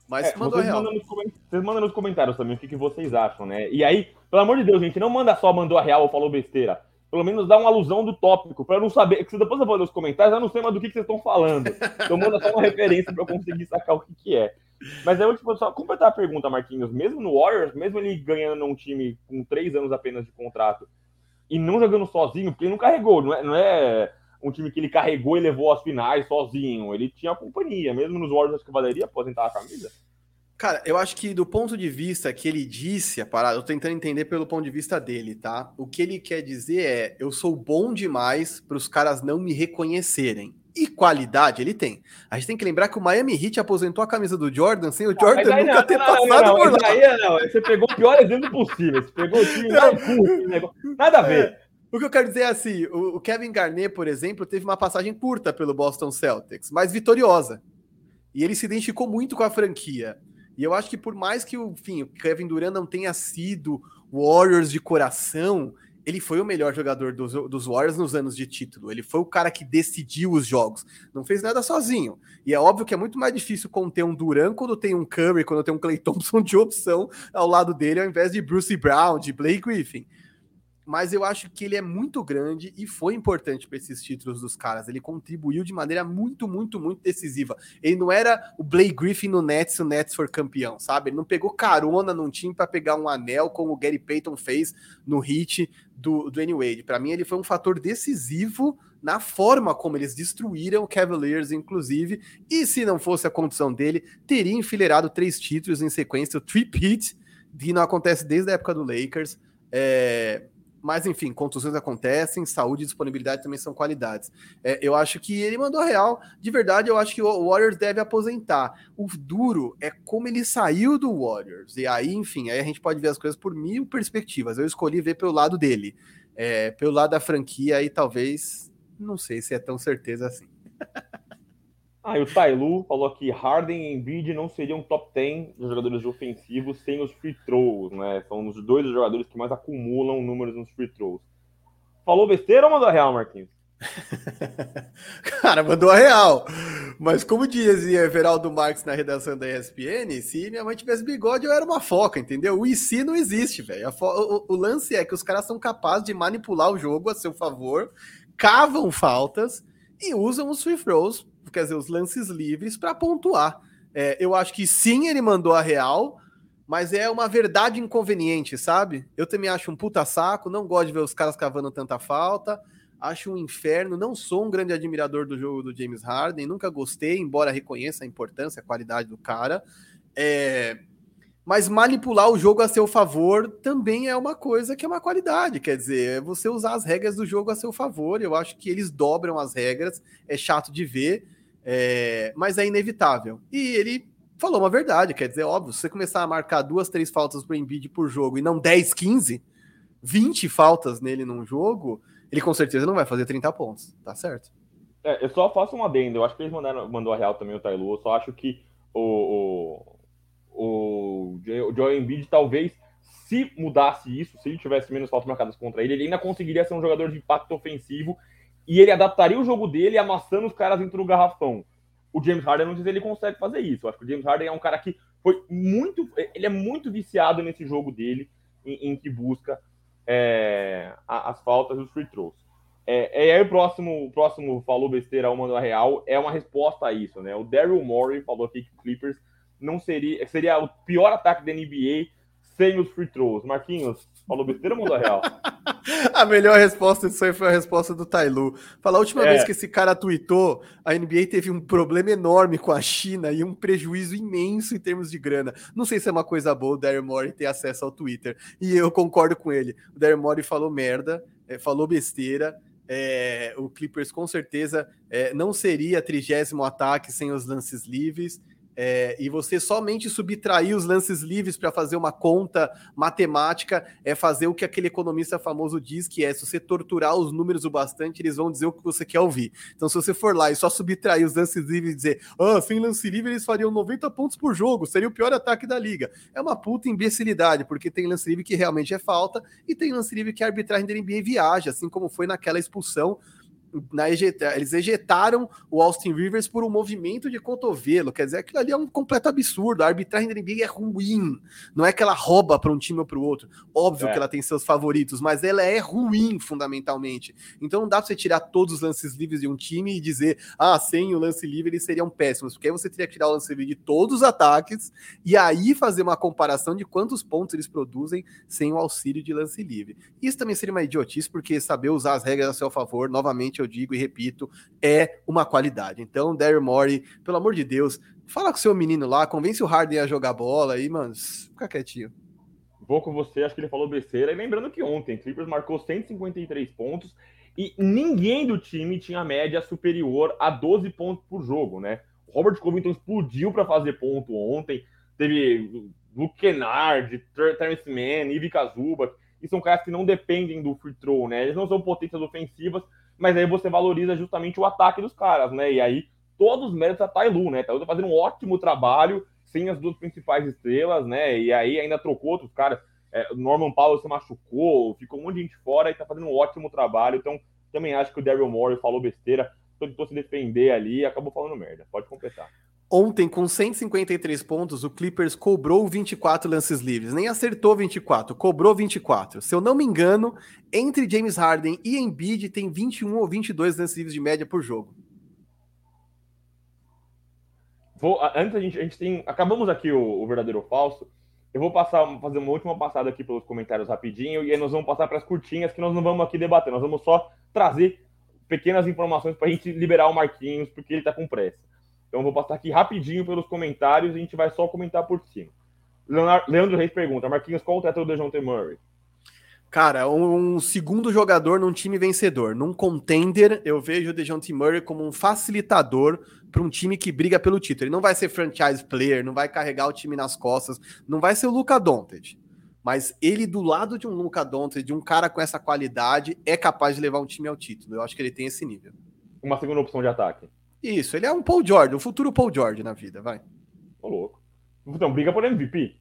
Mas é, mandou vocês, real. Mandam nos, vocês mandam nos comentários também o que, que vocês acham, né? E aí, pelo amor de Deus, gente, não manda só mandou a real ou falou besteira. Pelo menos dá uma alusão do tópico, para eu não saber. Que depois eu vou ler os comentários, eu não sei mais do que, que vocês estão falando. Então manda só uma referência para eu conseguir sacar o que, que é. Mas eu, tipo, só completar a pergunta, Marquinhos. Mesmo no Warriors, mesmo ele ganhando num time com três anos apenas de contrato e não jogando sozinho, porque ele não carregou, não é, não é um time que ele carregou e levou às finais sozinho. Ele tinha companhia, mesmo nos Warriors que valeria aposentar a camisa. Cara, eu acho que do ponto de vista que ele disse a parada, eu tô tentando entender pelo ponto de vista dele, tá? O que ele quer dizer é: eu sou bom demais para os caras não me reconhecerem. E qualidade ele tem. A gente tem que lembrar que o Miami Heat aposentou a camisa do Jordan sem o Jordan nunca não, ter não, passado não, por lá. Aí, não, você pegou o pior exemplo possível. Você pegou o time mais curto. Nada a ver. É. O que eu quero dizer é assim: o Kevin Garnett, por exemplo, teve uma passagem curta pelo Boston Celtics, mas vitoriosa. E ele se identificou muito com a franquia. E eu acho que por mais que o, enfim, o Kevin Durant não tenha sido Warriors de coração, ele foi o melhor jogador dos, dos Warriors nos anos de título. Ele foi o cara que decidiu os jogos. Não fez nada sozinho. E é óbvio que é muito mais difícil conter um Durant quando tem um Curry, quando tem um Clay Thompson de opção ao lado dele, ao invés de Bruce Brown, de Blake Griffin mas eu acho que ele é muito grande e foi importante para esses títulos dos caras. Ele contribuiu de maneira muito, muito, muito decisiva. Ele não era o Blake Griffin no Nets se o Nets for campeão, sabe? Ele não pegou carona num time para pegar um anel como o Gary Payton fez no hit do, do Wade. Para mim, ele foi um fator decisivo na forma como eles destruíram o Cavaliers, inclusive. E se não fosse a condição dele, teria enfileirado três títulos em sequência, o trip hit, que não acontece desde a época do Lakers. É, mas, enfim, contusões acontecem, saúde e disponibilidade também são qualidades. É, eu acho que ele mandou real. De verdade, eu acho que o Warriors deve aposentar. O duro é como ele saiu do Warriors. E aí, enfim, aí a gente pode ver as coisas por mil perspectivas. Eu escolhi ver pelo lado dele. É, pelo lado da franquia, aí talvez. Não sei se é tão certeza assim. Ah, e o Tailu falou que Harden e Embiid não seriam top 10 dos jogadores ofensivos sem os free throws, né? São os dois jogadores que mais acumulam números nos free throws. Falou besteira ou mandou a real, Marquinhos? Cara, mandou a real. Mas como dizia Everaldo Marques na redação da ESPN, se minha mãe tivesse bigode, eu era uma foca, entendeu? O IC não existe, velho. O, o lance é que os caras são capazes de manipular o jogo a seu favor, cavam faltas e usam os free throws quer dizer, os lances livres para pontuar. É, eu acho que sim, ele mandou a real, mas é uma verdade inconveniente, sabe? Eu também acho um puta saco, não gosto de ver os caras cavando tanta falta, acho um inferno, não sou um grande admirador do jogo do James Harden, nunca gostei, embora reconheça a importância, a qualidade do cara. É, mas manipular o jogo a seu favor também é uma coisa que é uma qualidade, quer dizer, é você usar as regras do jogo a seu favor. Eu acho que eles dobram as regras, é chato de ver, é, mas é inevitável. E ele falou uma verdade, quer dizer, óbvio, se você começar a marcar duas, três faltas para o Embiid por jogo e não 10, 15, 20 faltas nele num jogo, ele com certeza não vai fazer 30 pontos, tá certo? É, eu só faço um adendo, eu acho que eles mandaram, mandou a real também o Tailu, eu só acho que o, o, o Joel Embiid talvez, se mudasse isso, se ele tivesse menos faltas marcadas contra ele, ele ainda conseguiria ser um jogador de impacto ofensivo e ele adaptaria o jogo dele amassando os caras dentro do garrafão. O James Harden não diz ele consegue fazer isso. Eu acho que o James Harden é um cara que foi muito. Ele é muito viciado nesse jogo dele, em, em que busca é, as faltas e os free throws. É, é aí o próximo, o próximo falou besteira, uma da real, é uma resposta a isso, né? O Daryl Morey falou aqui que o Clippers não seria, seria o pior ataque da NBA sem os free throws. Marquinhos, falou besteira ou mundo real? a melhor resposta disso aí foi a resposta do Tailu. Fala, a última é. vez que esse cara tweetou, a NBA teve um problema enorme com a China e um prejuízo imenso em termos de grana. Não sei se é uma coisa boa o Daryl Morey ter acesso ao Twitter. E eu concordo com ele. O Daryl Morey falou merda, é, falou besteira. É, o Clippers com certeza é, não seria trigésimo ataque sem os lances livres. É, e você somente subtrair os lances livres para fazer uma conta matemática é fazer o que aquele economista famoso diz, que é se você torturar os números o bastante, eles vão dizer o que você quer ouvir. Então, se você for lá e só subtrair os lances livres e dizer, ah, sem lance livre eles fariam 90 pontos por jogo, seria o pior ataque da liga. É uma puta imbecilidade, porque tem lance livre que realmente é falta e tem lance livre que a arbitragem da NBA viaja, assim como foi naquela expulsão na ejeta, eles ejetaram o Austin Rivers por um movimento de cotovelo. Quer dizer, aquilo ali é um completo absurdo. A arbitragem da NBA é ruim. Não é que ela rouba para um time ou para o outro. Óbvio é. que ela tem seus favoritos, mas ela é ruim fundamentalmente. Então não dá para você tirar todos os lances livres de um time e dizer, ah, sem o lance livre eles seriam péssimos. Porque aí você teria que tirar o lance livre de todos os ataques e aí fazer uma comparação de quantos pontos eles produzem sem o auxílio de lance livre. Isso também seria uma idiotice, porque saber usar as regras a seu favor, novamente, eu digo e repito, é uma qualidade. Então, Daryl Morey, pelo amor de Deus, fala com seu menino lá, convence o Harden a jogar bola aí, mano, fica quietinho. Vou com você, acho que ele falou besteira. E lembrando que ontem, Clippers marcou 153 pontos e ninguém do time tinha média superior a 12 pontos por jogo, né? Robert Covington explodiu para fazer ponto ontem. Teve Luke Kennard, Terrence Mann, Ivica Zubac, e são caras que não dependem do free throw, né? Eles não são potências ofensivas, mas aí você valoriza justamente o ataque dos caras, né? E aí todos os méritos a Tailu, né? Tailu tá fazendo um ótimo trabalho sem as duas principais estrelas, né? E aí ainda trocou outros caras. É, Norman Powell se machucou, ficou um monte de gente fora e tá fazendo um ótimo trabalho. Então, também acho que o Daryl Morey falou besteira, tentou se defender ali e acabou falando merda. Pode completar. Ontem, com 153 pontos, o Clippers cobrou 24 lances livres. Nem acertou 24, cobrou 24. Se eu não me engano, entre James Harden e Embiid tem 21 ou 22 lances livres de média por jogo. Vou, antes a gente, a gente tem. Acabamos aqui o, o verdadeiro ou falso. Eu vou passar, fazer uma última passada aqui pelos comentários rapidinho e aí nós vamos passar para as curtinhas que nós não vamos aqui debater. Nós vamos só trazer pequenas informações para a gente liberar o Marquinhos, porque ele está com pressa. Então vou passar aqui rapidinho pelos comentários e a gente vai só comentar por cima. Leandro Reis pergunta: Marquinhos, qual o teto do Dejounte Murray? Cara, um segundo jogador num time vencedor. Num contender, eu vejo o DeJounte Murray como um facilitador para um time que briga pelo título. Ele não vai ser franchise player, não vai carregar o time nas costas, não vai ser o Luca Doncic. Mas ele do lado de um Luca Doncic, de um cara com essa qualidade, é capaz de levar um time ao título. Eu acho que ele tem esse nível. Uma segunda opção de ataque. Isso, ele é um Paul George, um futuro Paul George na vida, vai. Ô, louco. Então, briga por MVP.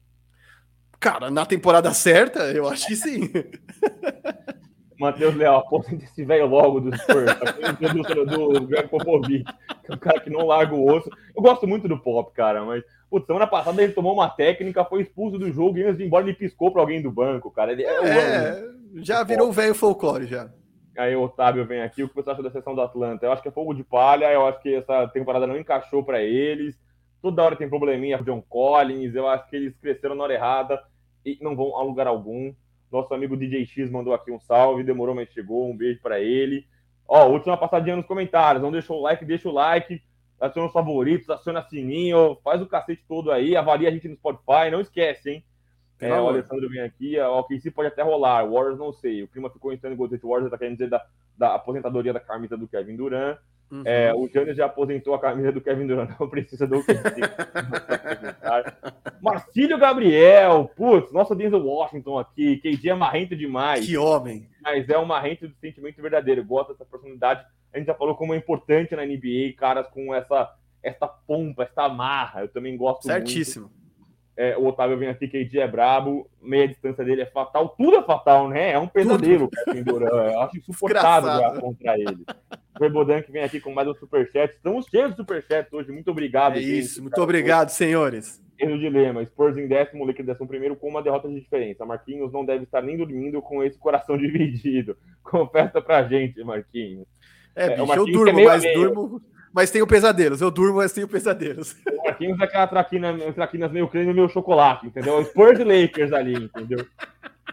Cara, na temporada certa, eu acho que sim. Matheus Leal, aposenta esse velho logo do Spurs, do, do, do Greg Popovich, que é um cara que não larga o osso. Eu gosto muito do Pop, cara, mas putz, semana passada ele tomou uma técnica, foi expulso do jogo e antes de ir embora ele piscou para alguém do banco, cara. Ele, é, é já virou o velho folclore já. Aí o Otávio vem aqui, o que você acha da sessão do Atlanta? Eu acho que é fogo de palha, eu acho que essa temporada não encaixou para eles. Toda hora tem probleminha com John Collins, eu acho que eles cresceram na hora errada e não vão a lugar algum. Nosso amigo DJ X mandou aqui um salve, demorou, mas chegou. Um beijo para ele. Ó, última passadinha nos comentários. Não deixou o like, deixa o like. Aciona os favoritos, aciona sininho, faz o cacete todo aí, avalia a gente no Spotify, não esquece, hein? É, o Alessandro vem aqui, o KC pode até rolar, Warriors não sei. O clima ficou insano, Golden State Warriors tá querendo dizer da, da aposentadoria da camisa do Kevin Durant. Uhum. É, o Giannis já aposentou a camisa do Kevin Durant, não precisa do Marcílio Gabriel, putz, nossa Denzel Washington aqui, KD é marrento demais. Que homem! Mas é um marrento do sentimento verdadeiro, gosta dessa personalidade. A gente já falou como é importante na NBA, caras com essa, essa pompa, essa amarra. Eu também gosto Certíssimo. muito. É, o Otávio vem aqui, KD é brabo, meia distância dele é fatal, tudo é fatal, né? É um pesadelo. Eu acho insuportável jogar contra ele. O Bodan que vem aqui com mais um superchat. Estamos cheios de superchat hoje. Muito obrigado. É isso, muito obrigado, senhores. Erro dilema. Spurs em décimo, Lakers décimo primeiro, com uma derrota de diferença. Marquinhos não deve estar nem dormindo com esse coração dividido. Confessa pra gente, Marquinhos. É, é bicho, eu durmo, é mas meio. durmo, mas tenho pesadelos. Eu durmo, mas tenho pesadelos. O Marquinhos é aquela traquina, traquinas meio creme meio chocolate, entendeu? Spurs e Lakers ali, entendeu?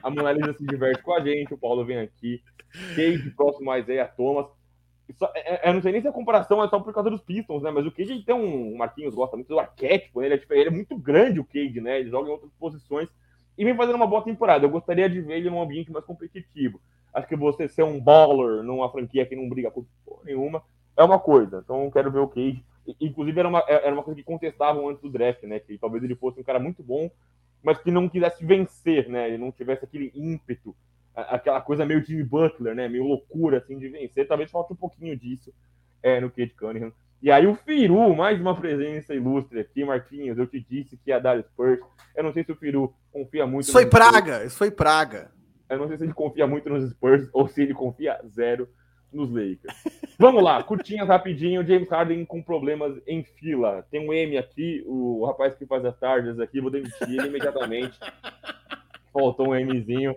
A Mona Lisa se diverte com a gente, o Paulo vem aqui. Cade próximo a Isaiah Thomas. Só, é, é, eu não sei nem se a comparação é só por causa dos Pistons, né? Mas o Cade tem um. O Marquinhos gosta muito do arquétipo, né? ele, é, tipo, ele é muito grande, o Cade, né? Ele joga em outras posições e vem fazendo uma boa temporada. Eu gostaria de ver ele num ambiente mais competitivo. Acho que você ser um baller numa franquia que não briga por nenhuma é uma coisa. Então quero ver o Cade. Inclusive era uma, era uma coisa que contestavam antes do draft, né? Que talvez ele fosse um cara muito bom, mas que não quisesse vencer, né? Ele não tivesse aquele ímpeto aquela coisa meio Jimmy Butler, né? Meio loucura, assim, de vencer. Talvez falte um pouquinho disso é, no Kate Cunningham. E aí o Firu, mais uma presença ilustre aqui, Marquinhos. Eu te disse que ia dar Spurs. Eu não sei se o Firu confia muito. Isso foi praga, Spurs. isso foi praga. Eu não sei se ele confia muito nos Spurs ou se ele confia zero nos Lakers. Vamos lá, curtinhas rapidinho. James Harden com problemas em fila. Tem um M aqui, o rapaz que faz as tardes aqui, vou demitir ele imediatamente. Faltou um Mzinho.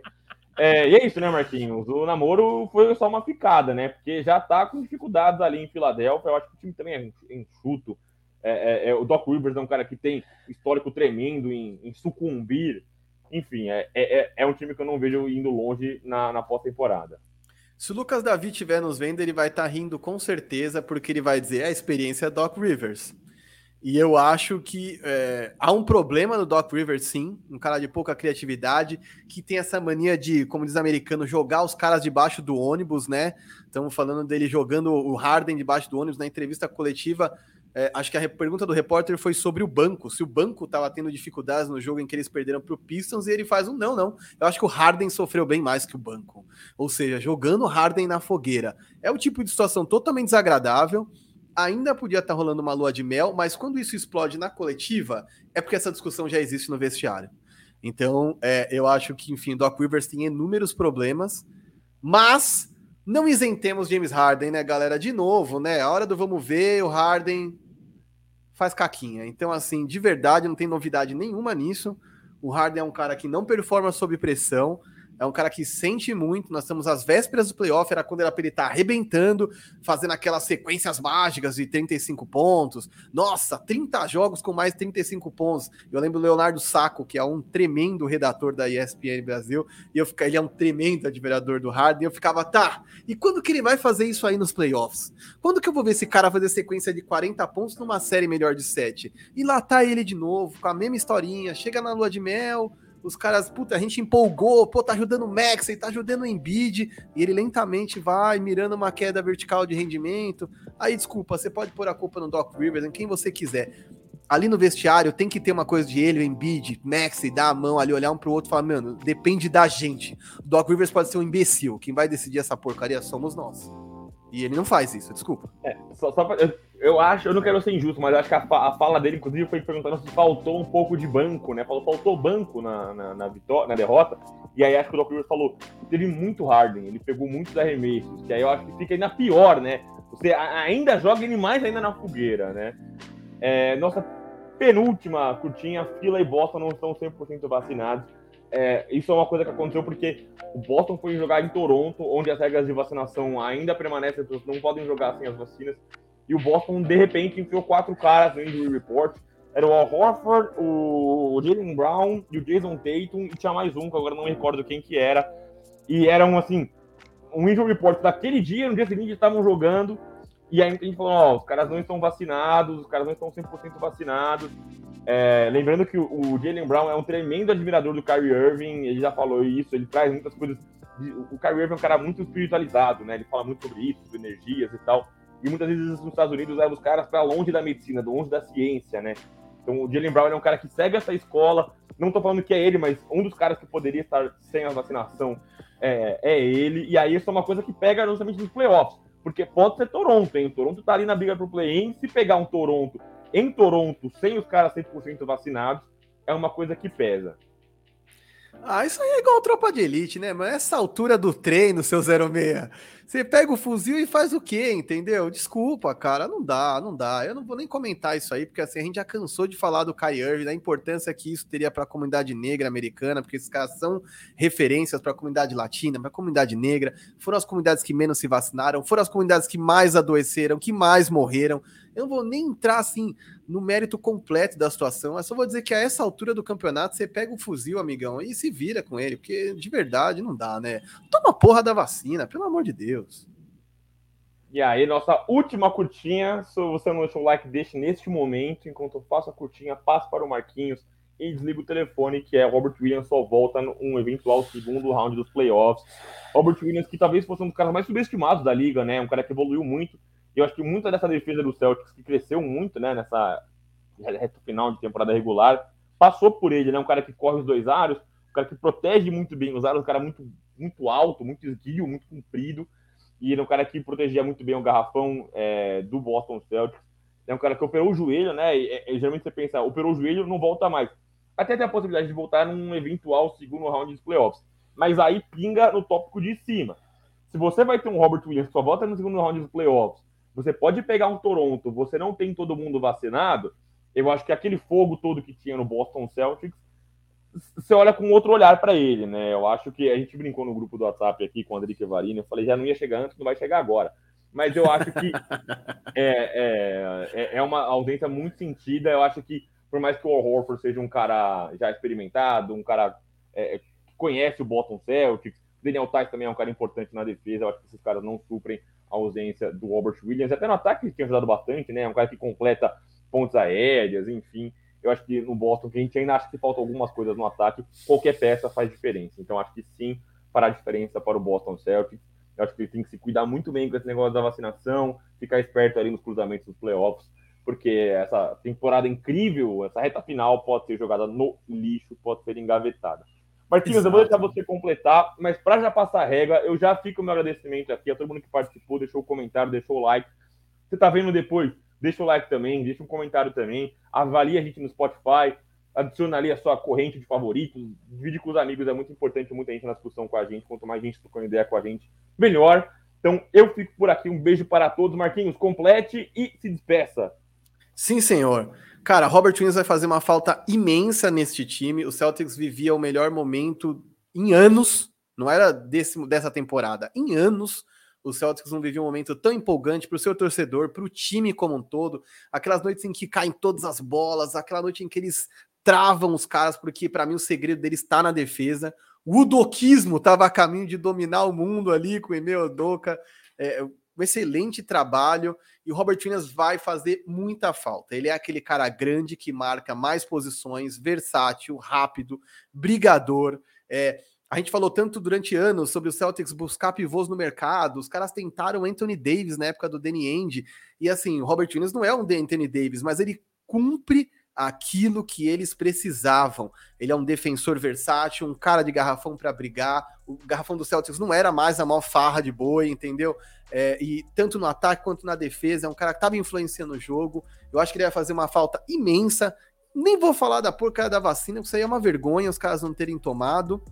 É, e é isso, né, Marquinhos? O namoro foi só uma picada, né? Porque já tá com dificuldades ali em Filadélfia. Eu acho que o time também é enxuto. É, é, é, o Doc Rivers é um cara que tem histórico tremendo em, em sucumbir. Enfim, é, é, é, é um time que eu não vejo indo longe na, na pós-temporada. Se o Lucas Davi estiver nos vendo, ele vai estar tá rindo com certeza, porque ele vai dizer a experiência é Doc Rivers. E eu acho que é, há um problema no Doc Rivers, sim, um cara de pouca criatividade, que tem essa mania de, como diz americano, jogar os caras debaixo do ônibus, né? Estamos falando dele jogando o Harden debaixo do ônibus na entrevista coletiva. É, acho que a pergunta do repórter foi sobre o banco, se o banco estava tendo dificuldades no jogo em que eles perderam para o Pistons, e ele faz um não, não. Eu acho que o Harden sofreu bem mais que o banco. Ou seja, jogando Harden na fogueira. É o tipo de situação totalmente desagradável ainda podia estar tá rolando uma lua de mel, mas quando isso explode na coletiva, é porque essa discussão já existe no vestiário. Então, é, eu acho que, enfim, Doc Rivers tem inúmeros problemas, mas não isentemos James Harden, né, galera? De novo, né? A hora do vamos ver, o Harden faz caquinha. Então, assim, de verdade, não tem novidade nenhuma nisso. O Harden é um cara que não performa sob pressão. É um cara que sente muito. Nós estamos às vésperas do playoff, era quando era para ele estar tá arrebentando, fazendo aquelas sequências mágicas de 35 pontos. Nossa, 30 jogos com mais 35 pontos. Eu lembro o Leonardo Saco, que é um tremendo redator da ESPN Brasil, e eu fiquei, ele é um tremendo admirador do Harden. E eu ficava, tá, e quando que ele vai fazer isso aí nos playoffs? Quando que eu vou ver esse cara fazer sequência de 40 pontos numa série melhor de 7? E lá tá ele de novo, com a mesma historinha, chega na lua de mel os caras, puta, a gente empolgou, pô, tá ajudando o Max, tá ajudando o Embiid, e ele lentamente vai mirando uma queda vertical de rendimento. Aí, desculpa, você pode pôr a culpa no Doc Rivers, em quem você quiser. Ali no vestiário tem que ter uma coisa de ele, o Embiid, Max, dar a mão ali, olhar um pro outro e falar, mano, depende da gente. Doc Rivers pode ser um imbecil, quem vai decidir essa porcaria somos nós. E ele não faz isso, desculpa. É, só, só pra, eu, eu, acho, eu não quero ser injusto, mas acho que a, a, fala dele, inclusive, foi perguntando se faltou um pouco de banco, né? Falou, faltou banco na, na, na, vitória, na derrota. E aí acho que o Doc Rivers falou, teve muito Harden, ele pegou muitos arremessos, que aí eu acho que fica ainda pior, né? Você ainda joga ele mais ainda na fogueira, né? É, nossa penúltima curtinha, Fila e Boston não estão 100% vacinados. É, isso é uma coisa que aconteceu porque o Boston foi jogar em Toronto, onde as regras de vacinação ainda permanecem, as pessoas não podem jogar sem as vacinas. E o Boston, de repente, enfiou quatro caras no injury report. Era o Al Horford, o Jalen Brown e o Jason Tatum, e tinha mais um, que agora não me recordo quem que era. E eram, assim, um injury report daquele dia, no dia seguinte estavam jogando, e aí a gente falou, ó, os caras não estão vacinados, os caras não estão 100% vacinados. É, lembrando que o, o Jalen Brown é um tremendo admirador do Kyrie Irving, ele já falou isso, ele traz muitas coisas. O Kyrie Irving é um cara muito espiritualizado, né? Ele fala muito sobre isso, sobre energias e tal. E muitas vezes nos Estados Unidos leva os caras para longe da medicina, longe da ciência, né? Então o Jalen Brown é um cara que segue essa escola. Não tô falando que é ele, mas um dos caras que poderia estar sem a vacinação é, é ele. E aí isso é uma coisa que pega justamente nos playoffs. Porque pode ser Toronto, hein? O Toronto tá ali na briga pro play-in. Se pegar um Toronto em Toronto, sem os caras 100% vacinados, é uma coisa que pesa. Ah, isso aí é igual tropa de elite, né? Mas essa altura do treino, seu 06. Você pega o fuzil e faz o quê, entendeu? Desculpa, cara, não dá, não dá. Eu não vou nem comentar isso aí, porque assim, a gente já cansou de falar do Kai Irving, da importância que isso teria para a comunidade negra americana, porque esses caras são referências para a comunidade latina, para a comunidade negra. Foram as comunidades que menos se vacinaram, foram as comunidades que mais adoeceram, que mais morreram. Eu não vou nem entrar assim no mérito completo da situação. Eu só vou dizer que a essa altura do campeonato você pega o fuzil, amigão, e se vira com ele, porque de verdade não dá, né? Toma porra da vacina, pelo amor de Deus. E aí, nossa última curtinha. Se você não deixou o like, deixe neste momento. Enquanto eu faço a curtinha, passo para o Marquinhos e desliga o telefone, que é Robert Williams só volta num eventual segundo round dos playoffs. Robert Williams, que talvez fosse um dos caras mais subestimados da liga, né? Um cara que evoluiu muito eu acho que muita dessa defesa do Celtics, que cresceu muito, né, nessa reta final de temporada regular, passou por ele, né? Um cara que corre os dois aros, um cara que protege muito bem os aros, um cara muito, muito alto, muito esguio, muito comprido, e é um cara que protegia muito bem o garrafão é, do Boston Celtics. É um cara que operou o joelho, né? E, e, geralmente você pensa, operou o joelho, não volta mais. Até tem a possibilidade de voltar num eventual segundo round dos playoffs. Mas aí pinga no tópico de cima. Se você vai ter um Robert Williams que só volta no segundo round dos playoffs, você pode pegar um Toronto, você não tem todo mundo vacinado. Eu acho que aquele fogo todo que tinha no Boston Celtics, você olha com outro olhar para ele, né? Eu acho que a gente brincou no grupo do WhatsApp aqui com o André Kevarino, eu falei, já não ia chegar antes, não vai chegar agora. Mas eu acho que é, é, é uma ausência muito sentida. Eu acho que, por mais que o Horford seja um cara já experimentado, um cara é, que conhece o Boston Celtics, Daniel Tice também é um cara importante na defesa, eu acho que esses caras não suprem ausência do Robert Williams, até no ataque que tinha ajudado bastante, né? Um cara que completa pontos aéreas, enfim. Eu acho que no Boston, que a gente ainda acha que faltam algumas coisas no ataque, qualquer peça faz diferença. Então acho que sim, fará diferença para o Boston Celtics. Eu acho que ele tem que se cuidar muito bem com esse negócio da vacinação, ficar esperto ali nos cruzamentos dos playoffs, porque essa temporada incrível, essa reta final pode ser jogada no lixo, pode ser engavetada. Marquinhos, Exato. eu vou deixar você completar, mas para já passar a regra, eu já fico o meu agradecimento aqui a todo mundo que participou, deixou o comentário, deixou o like. Você tá vendo depois? Deixa o like também, deixa um comentário também, avalie a gente no Spotify, adiciona ali a sua corrente de favoritos, divide com os amigos, é muito importante, muita gente na discussão com a gente, quanto mais gente trocando ideia com a gente, melhor. Então eu fico por aqui, um beijo para todos, Marquinhos, complete e se despeça. Sim, senhor. Cara, Robert Williams vai fazer uma falta imensa neste time. O Celtics vivia o melhor momento em anos, não era desse, dessa temporada, em anos. O Celtics não vivia um momento tão empolgante para o seu torcedor, para o time como um todo. Aquelas noites em que caem todas as bolas, aquela noite em que eles travam os caras, porque para mim o segredo deles está na defesa. O udoquismo estava a caminho de dominar o mundo ali com o Emil Doca. É, um excelente trabalho e o Robert Williams vai fazer muita falta. Ele é aquele cara grande que marca mais posições, versátil, rápido, brigador. É, a gente falou tanto durante anos sobre o Celtics buscar pivôs no mercado. Os caras tentaram Anthony Davis na época do Danny Ainge. E assim, o Robert Williams não é um Anthony Davis, mas ele cumpre aquilo que eles precisavam. Ele é um defensor versátil, um cara de garrafão para brigar. O garrafão do Celtics não era mais a maior farra de boi, entendeu? É, e tanto no ataque quanto na defesa, é um cara que estava influenciando o jogo. Eu acho que ele vai fazer uma falta imensa. Nem vou falar da porcaria da vacina, porque isso aí é uma vergonha os caras não terem tomado.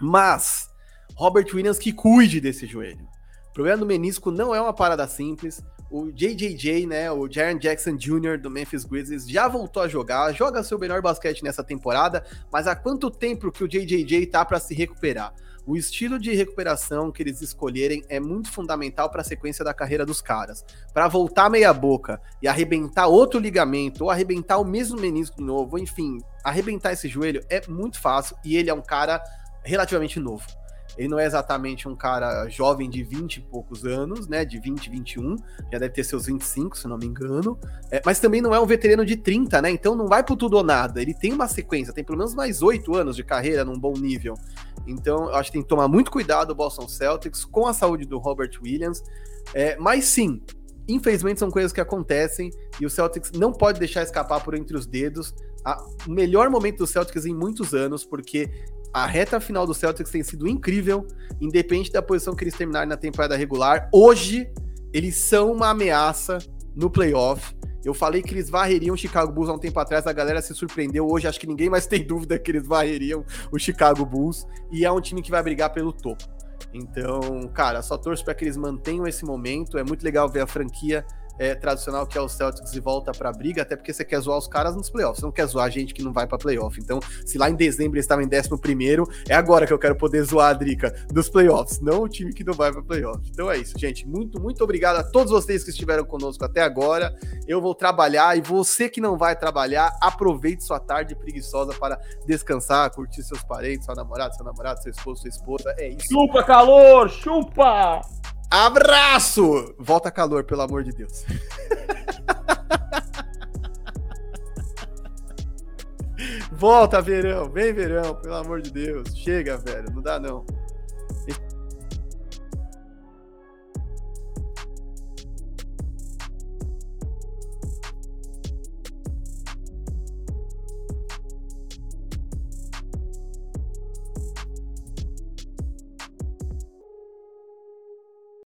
Mas Robert Williams que cuide desse joelho. O problema do menisco não é uma parada simples o JJJ, né, o Jaren Jackson Jr. do Memphis Grizzlies, já voltou a jogar, joga seu melhor basquete nessa temporada, mas há quanto tempo que o JJJ tá para se recuperar? O estilo de recuperação que eles escolherem é muito fundamental para a sequência da carreira dos caras. Para voltar meia boca e arrebentar outro ligamento, ou arrebentar o mesmo menisco de novo, enfim, arrebentar esse joelho é muito fácil e ele é um cara relativamente novo. Ele não é exatamente um cara jovem de 20 e poucos anos, né? De 20, 21, já deve ter seus 25, se não me engano. É, mas também não é um veterano de 30, né? Então não vai pro tudo ou nada. Ele tem uma sequência, tem pelo menos mais 8 anos de carreira num bom nível. Então eu acho que tem que tomar muito cuidado o Boston Celtics com a saúde do Robert Williams. É, mas sim, infelizmente são coisas que acontecem e o Celtics não pode deixar escapar por entre os dedos o melhor momento do Celtics em muitos anos, porque a reta final do Celtics tem sido incrível, independente da posição que eles terminarem na temporada regular. Hoje, eles são uma ameaça no playoff. Eu falei que eles varreriam o Chicago Bulls há um tempo atrás, a galera se surpreendeu. Hoje acho que ninguém mais tem dúvida que eles varreriam o Chicago Bulls. E é um time que vai brigar pelo topo. Então, cara, só torço para que eles mantenham esse momento. É muito legal ver a franquia é, tradicional que é o Celtics e volta pra briga, até porque você quer zoar os caras nos playoffs, você não quer zoar a gente que não vai pra playoff. Então, se lá em dezembro eles estavam em 11 primeiro, é agora que eu quero poder zoar a Drica dos playoffs, não o time que não vai pra playoff. Então é isso, gente. Muito, muito obrigado a todos vocês que estiveram conosco até agora. Eu vou trabalhar e você que não vai trabalhar, aproveite sua tarde preguiçosa para descansar, curtir seus parentes, sua namorada, seu namorado, seu esposo, sua esposa. É isso. Chupa, calor! Chupa! Abraço! Volta calor, pelo amor de Deus. Volta, verão. Vem, verão, pelo amor de Deus. Chega, velho. Não dá, não.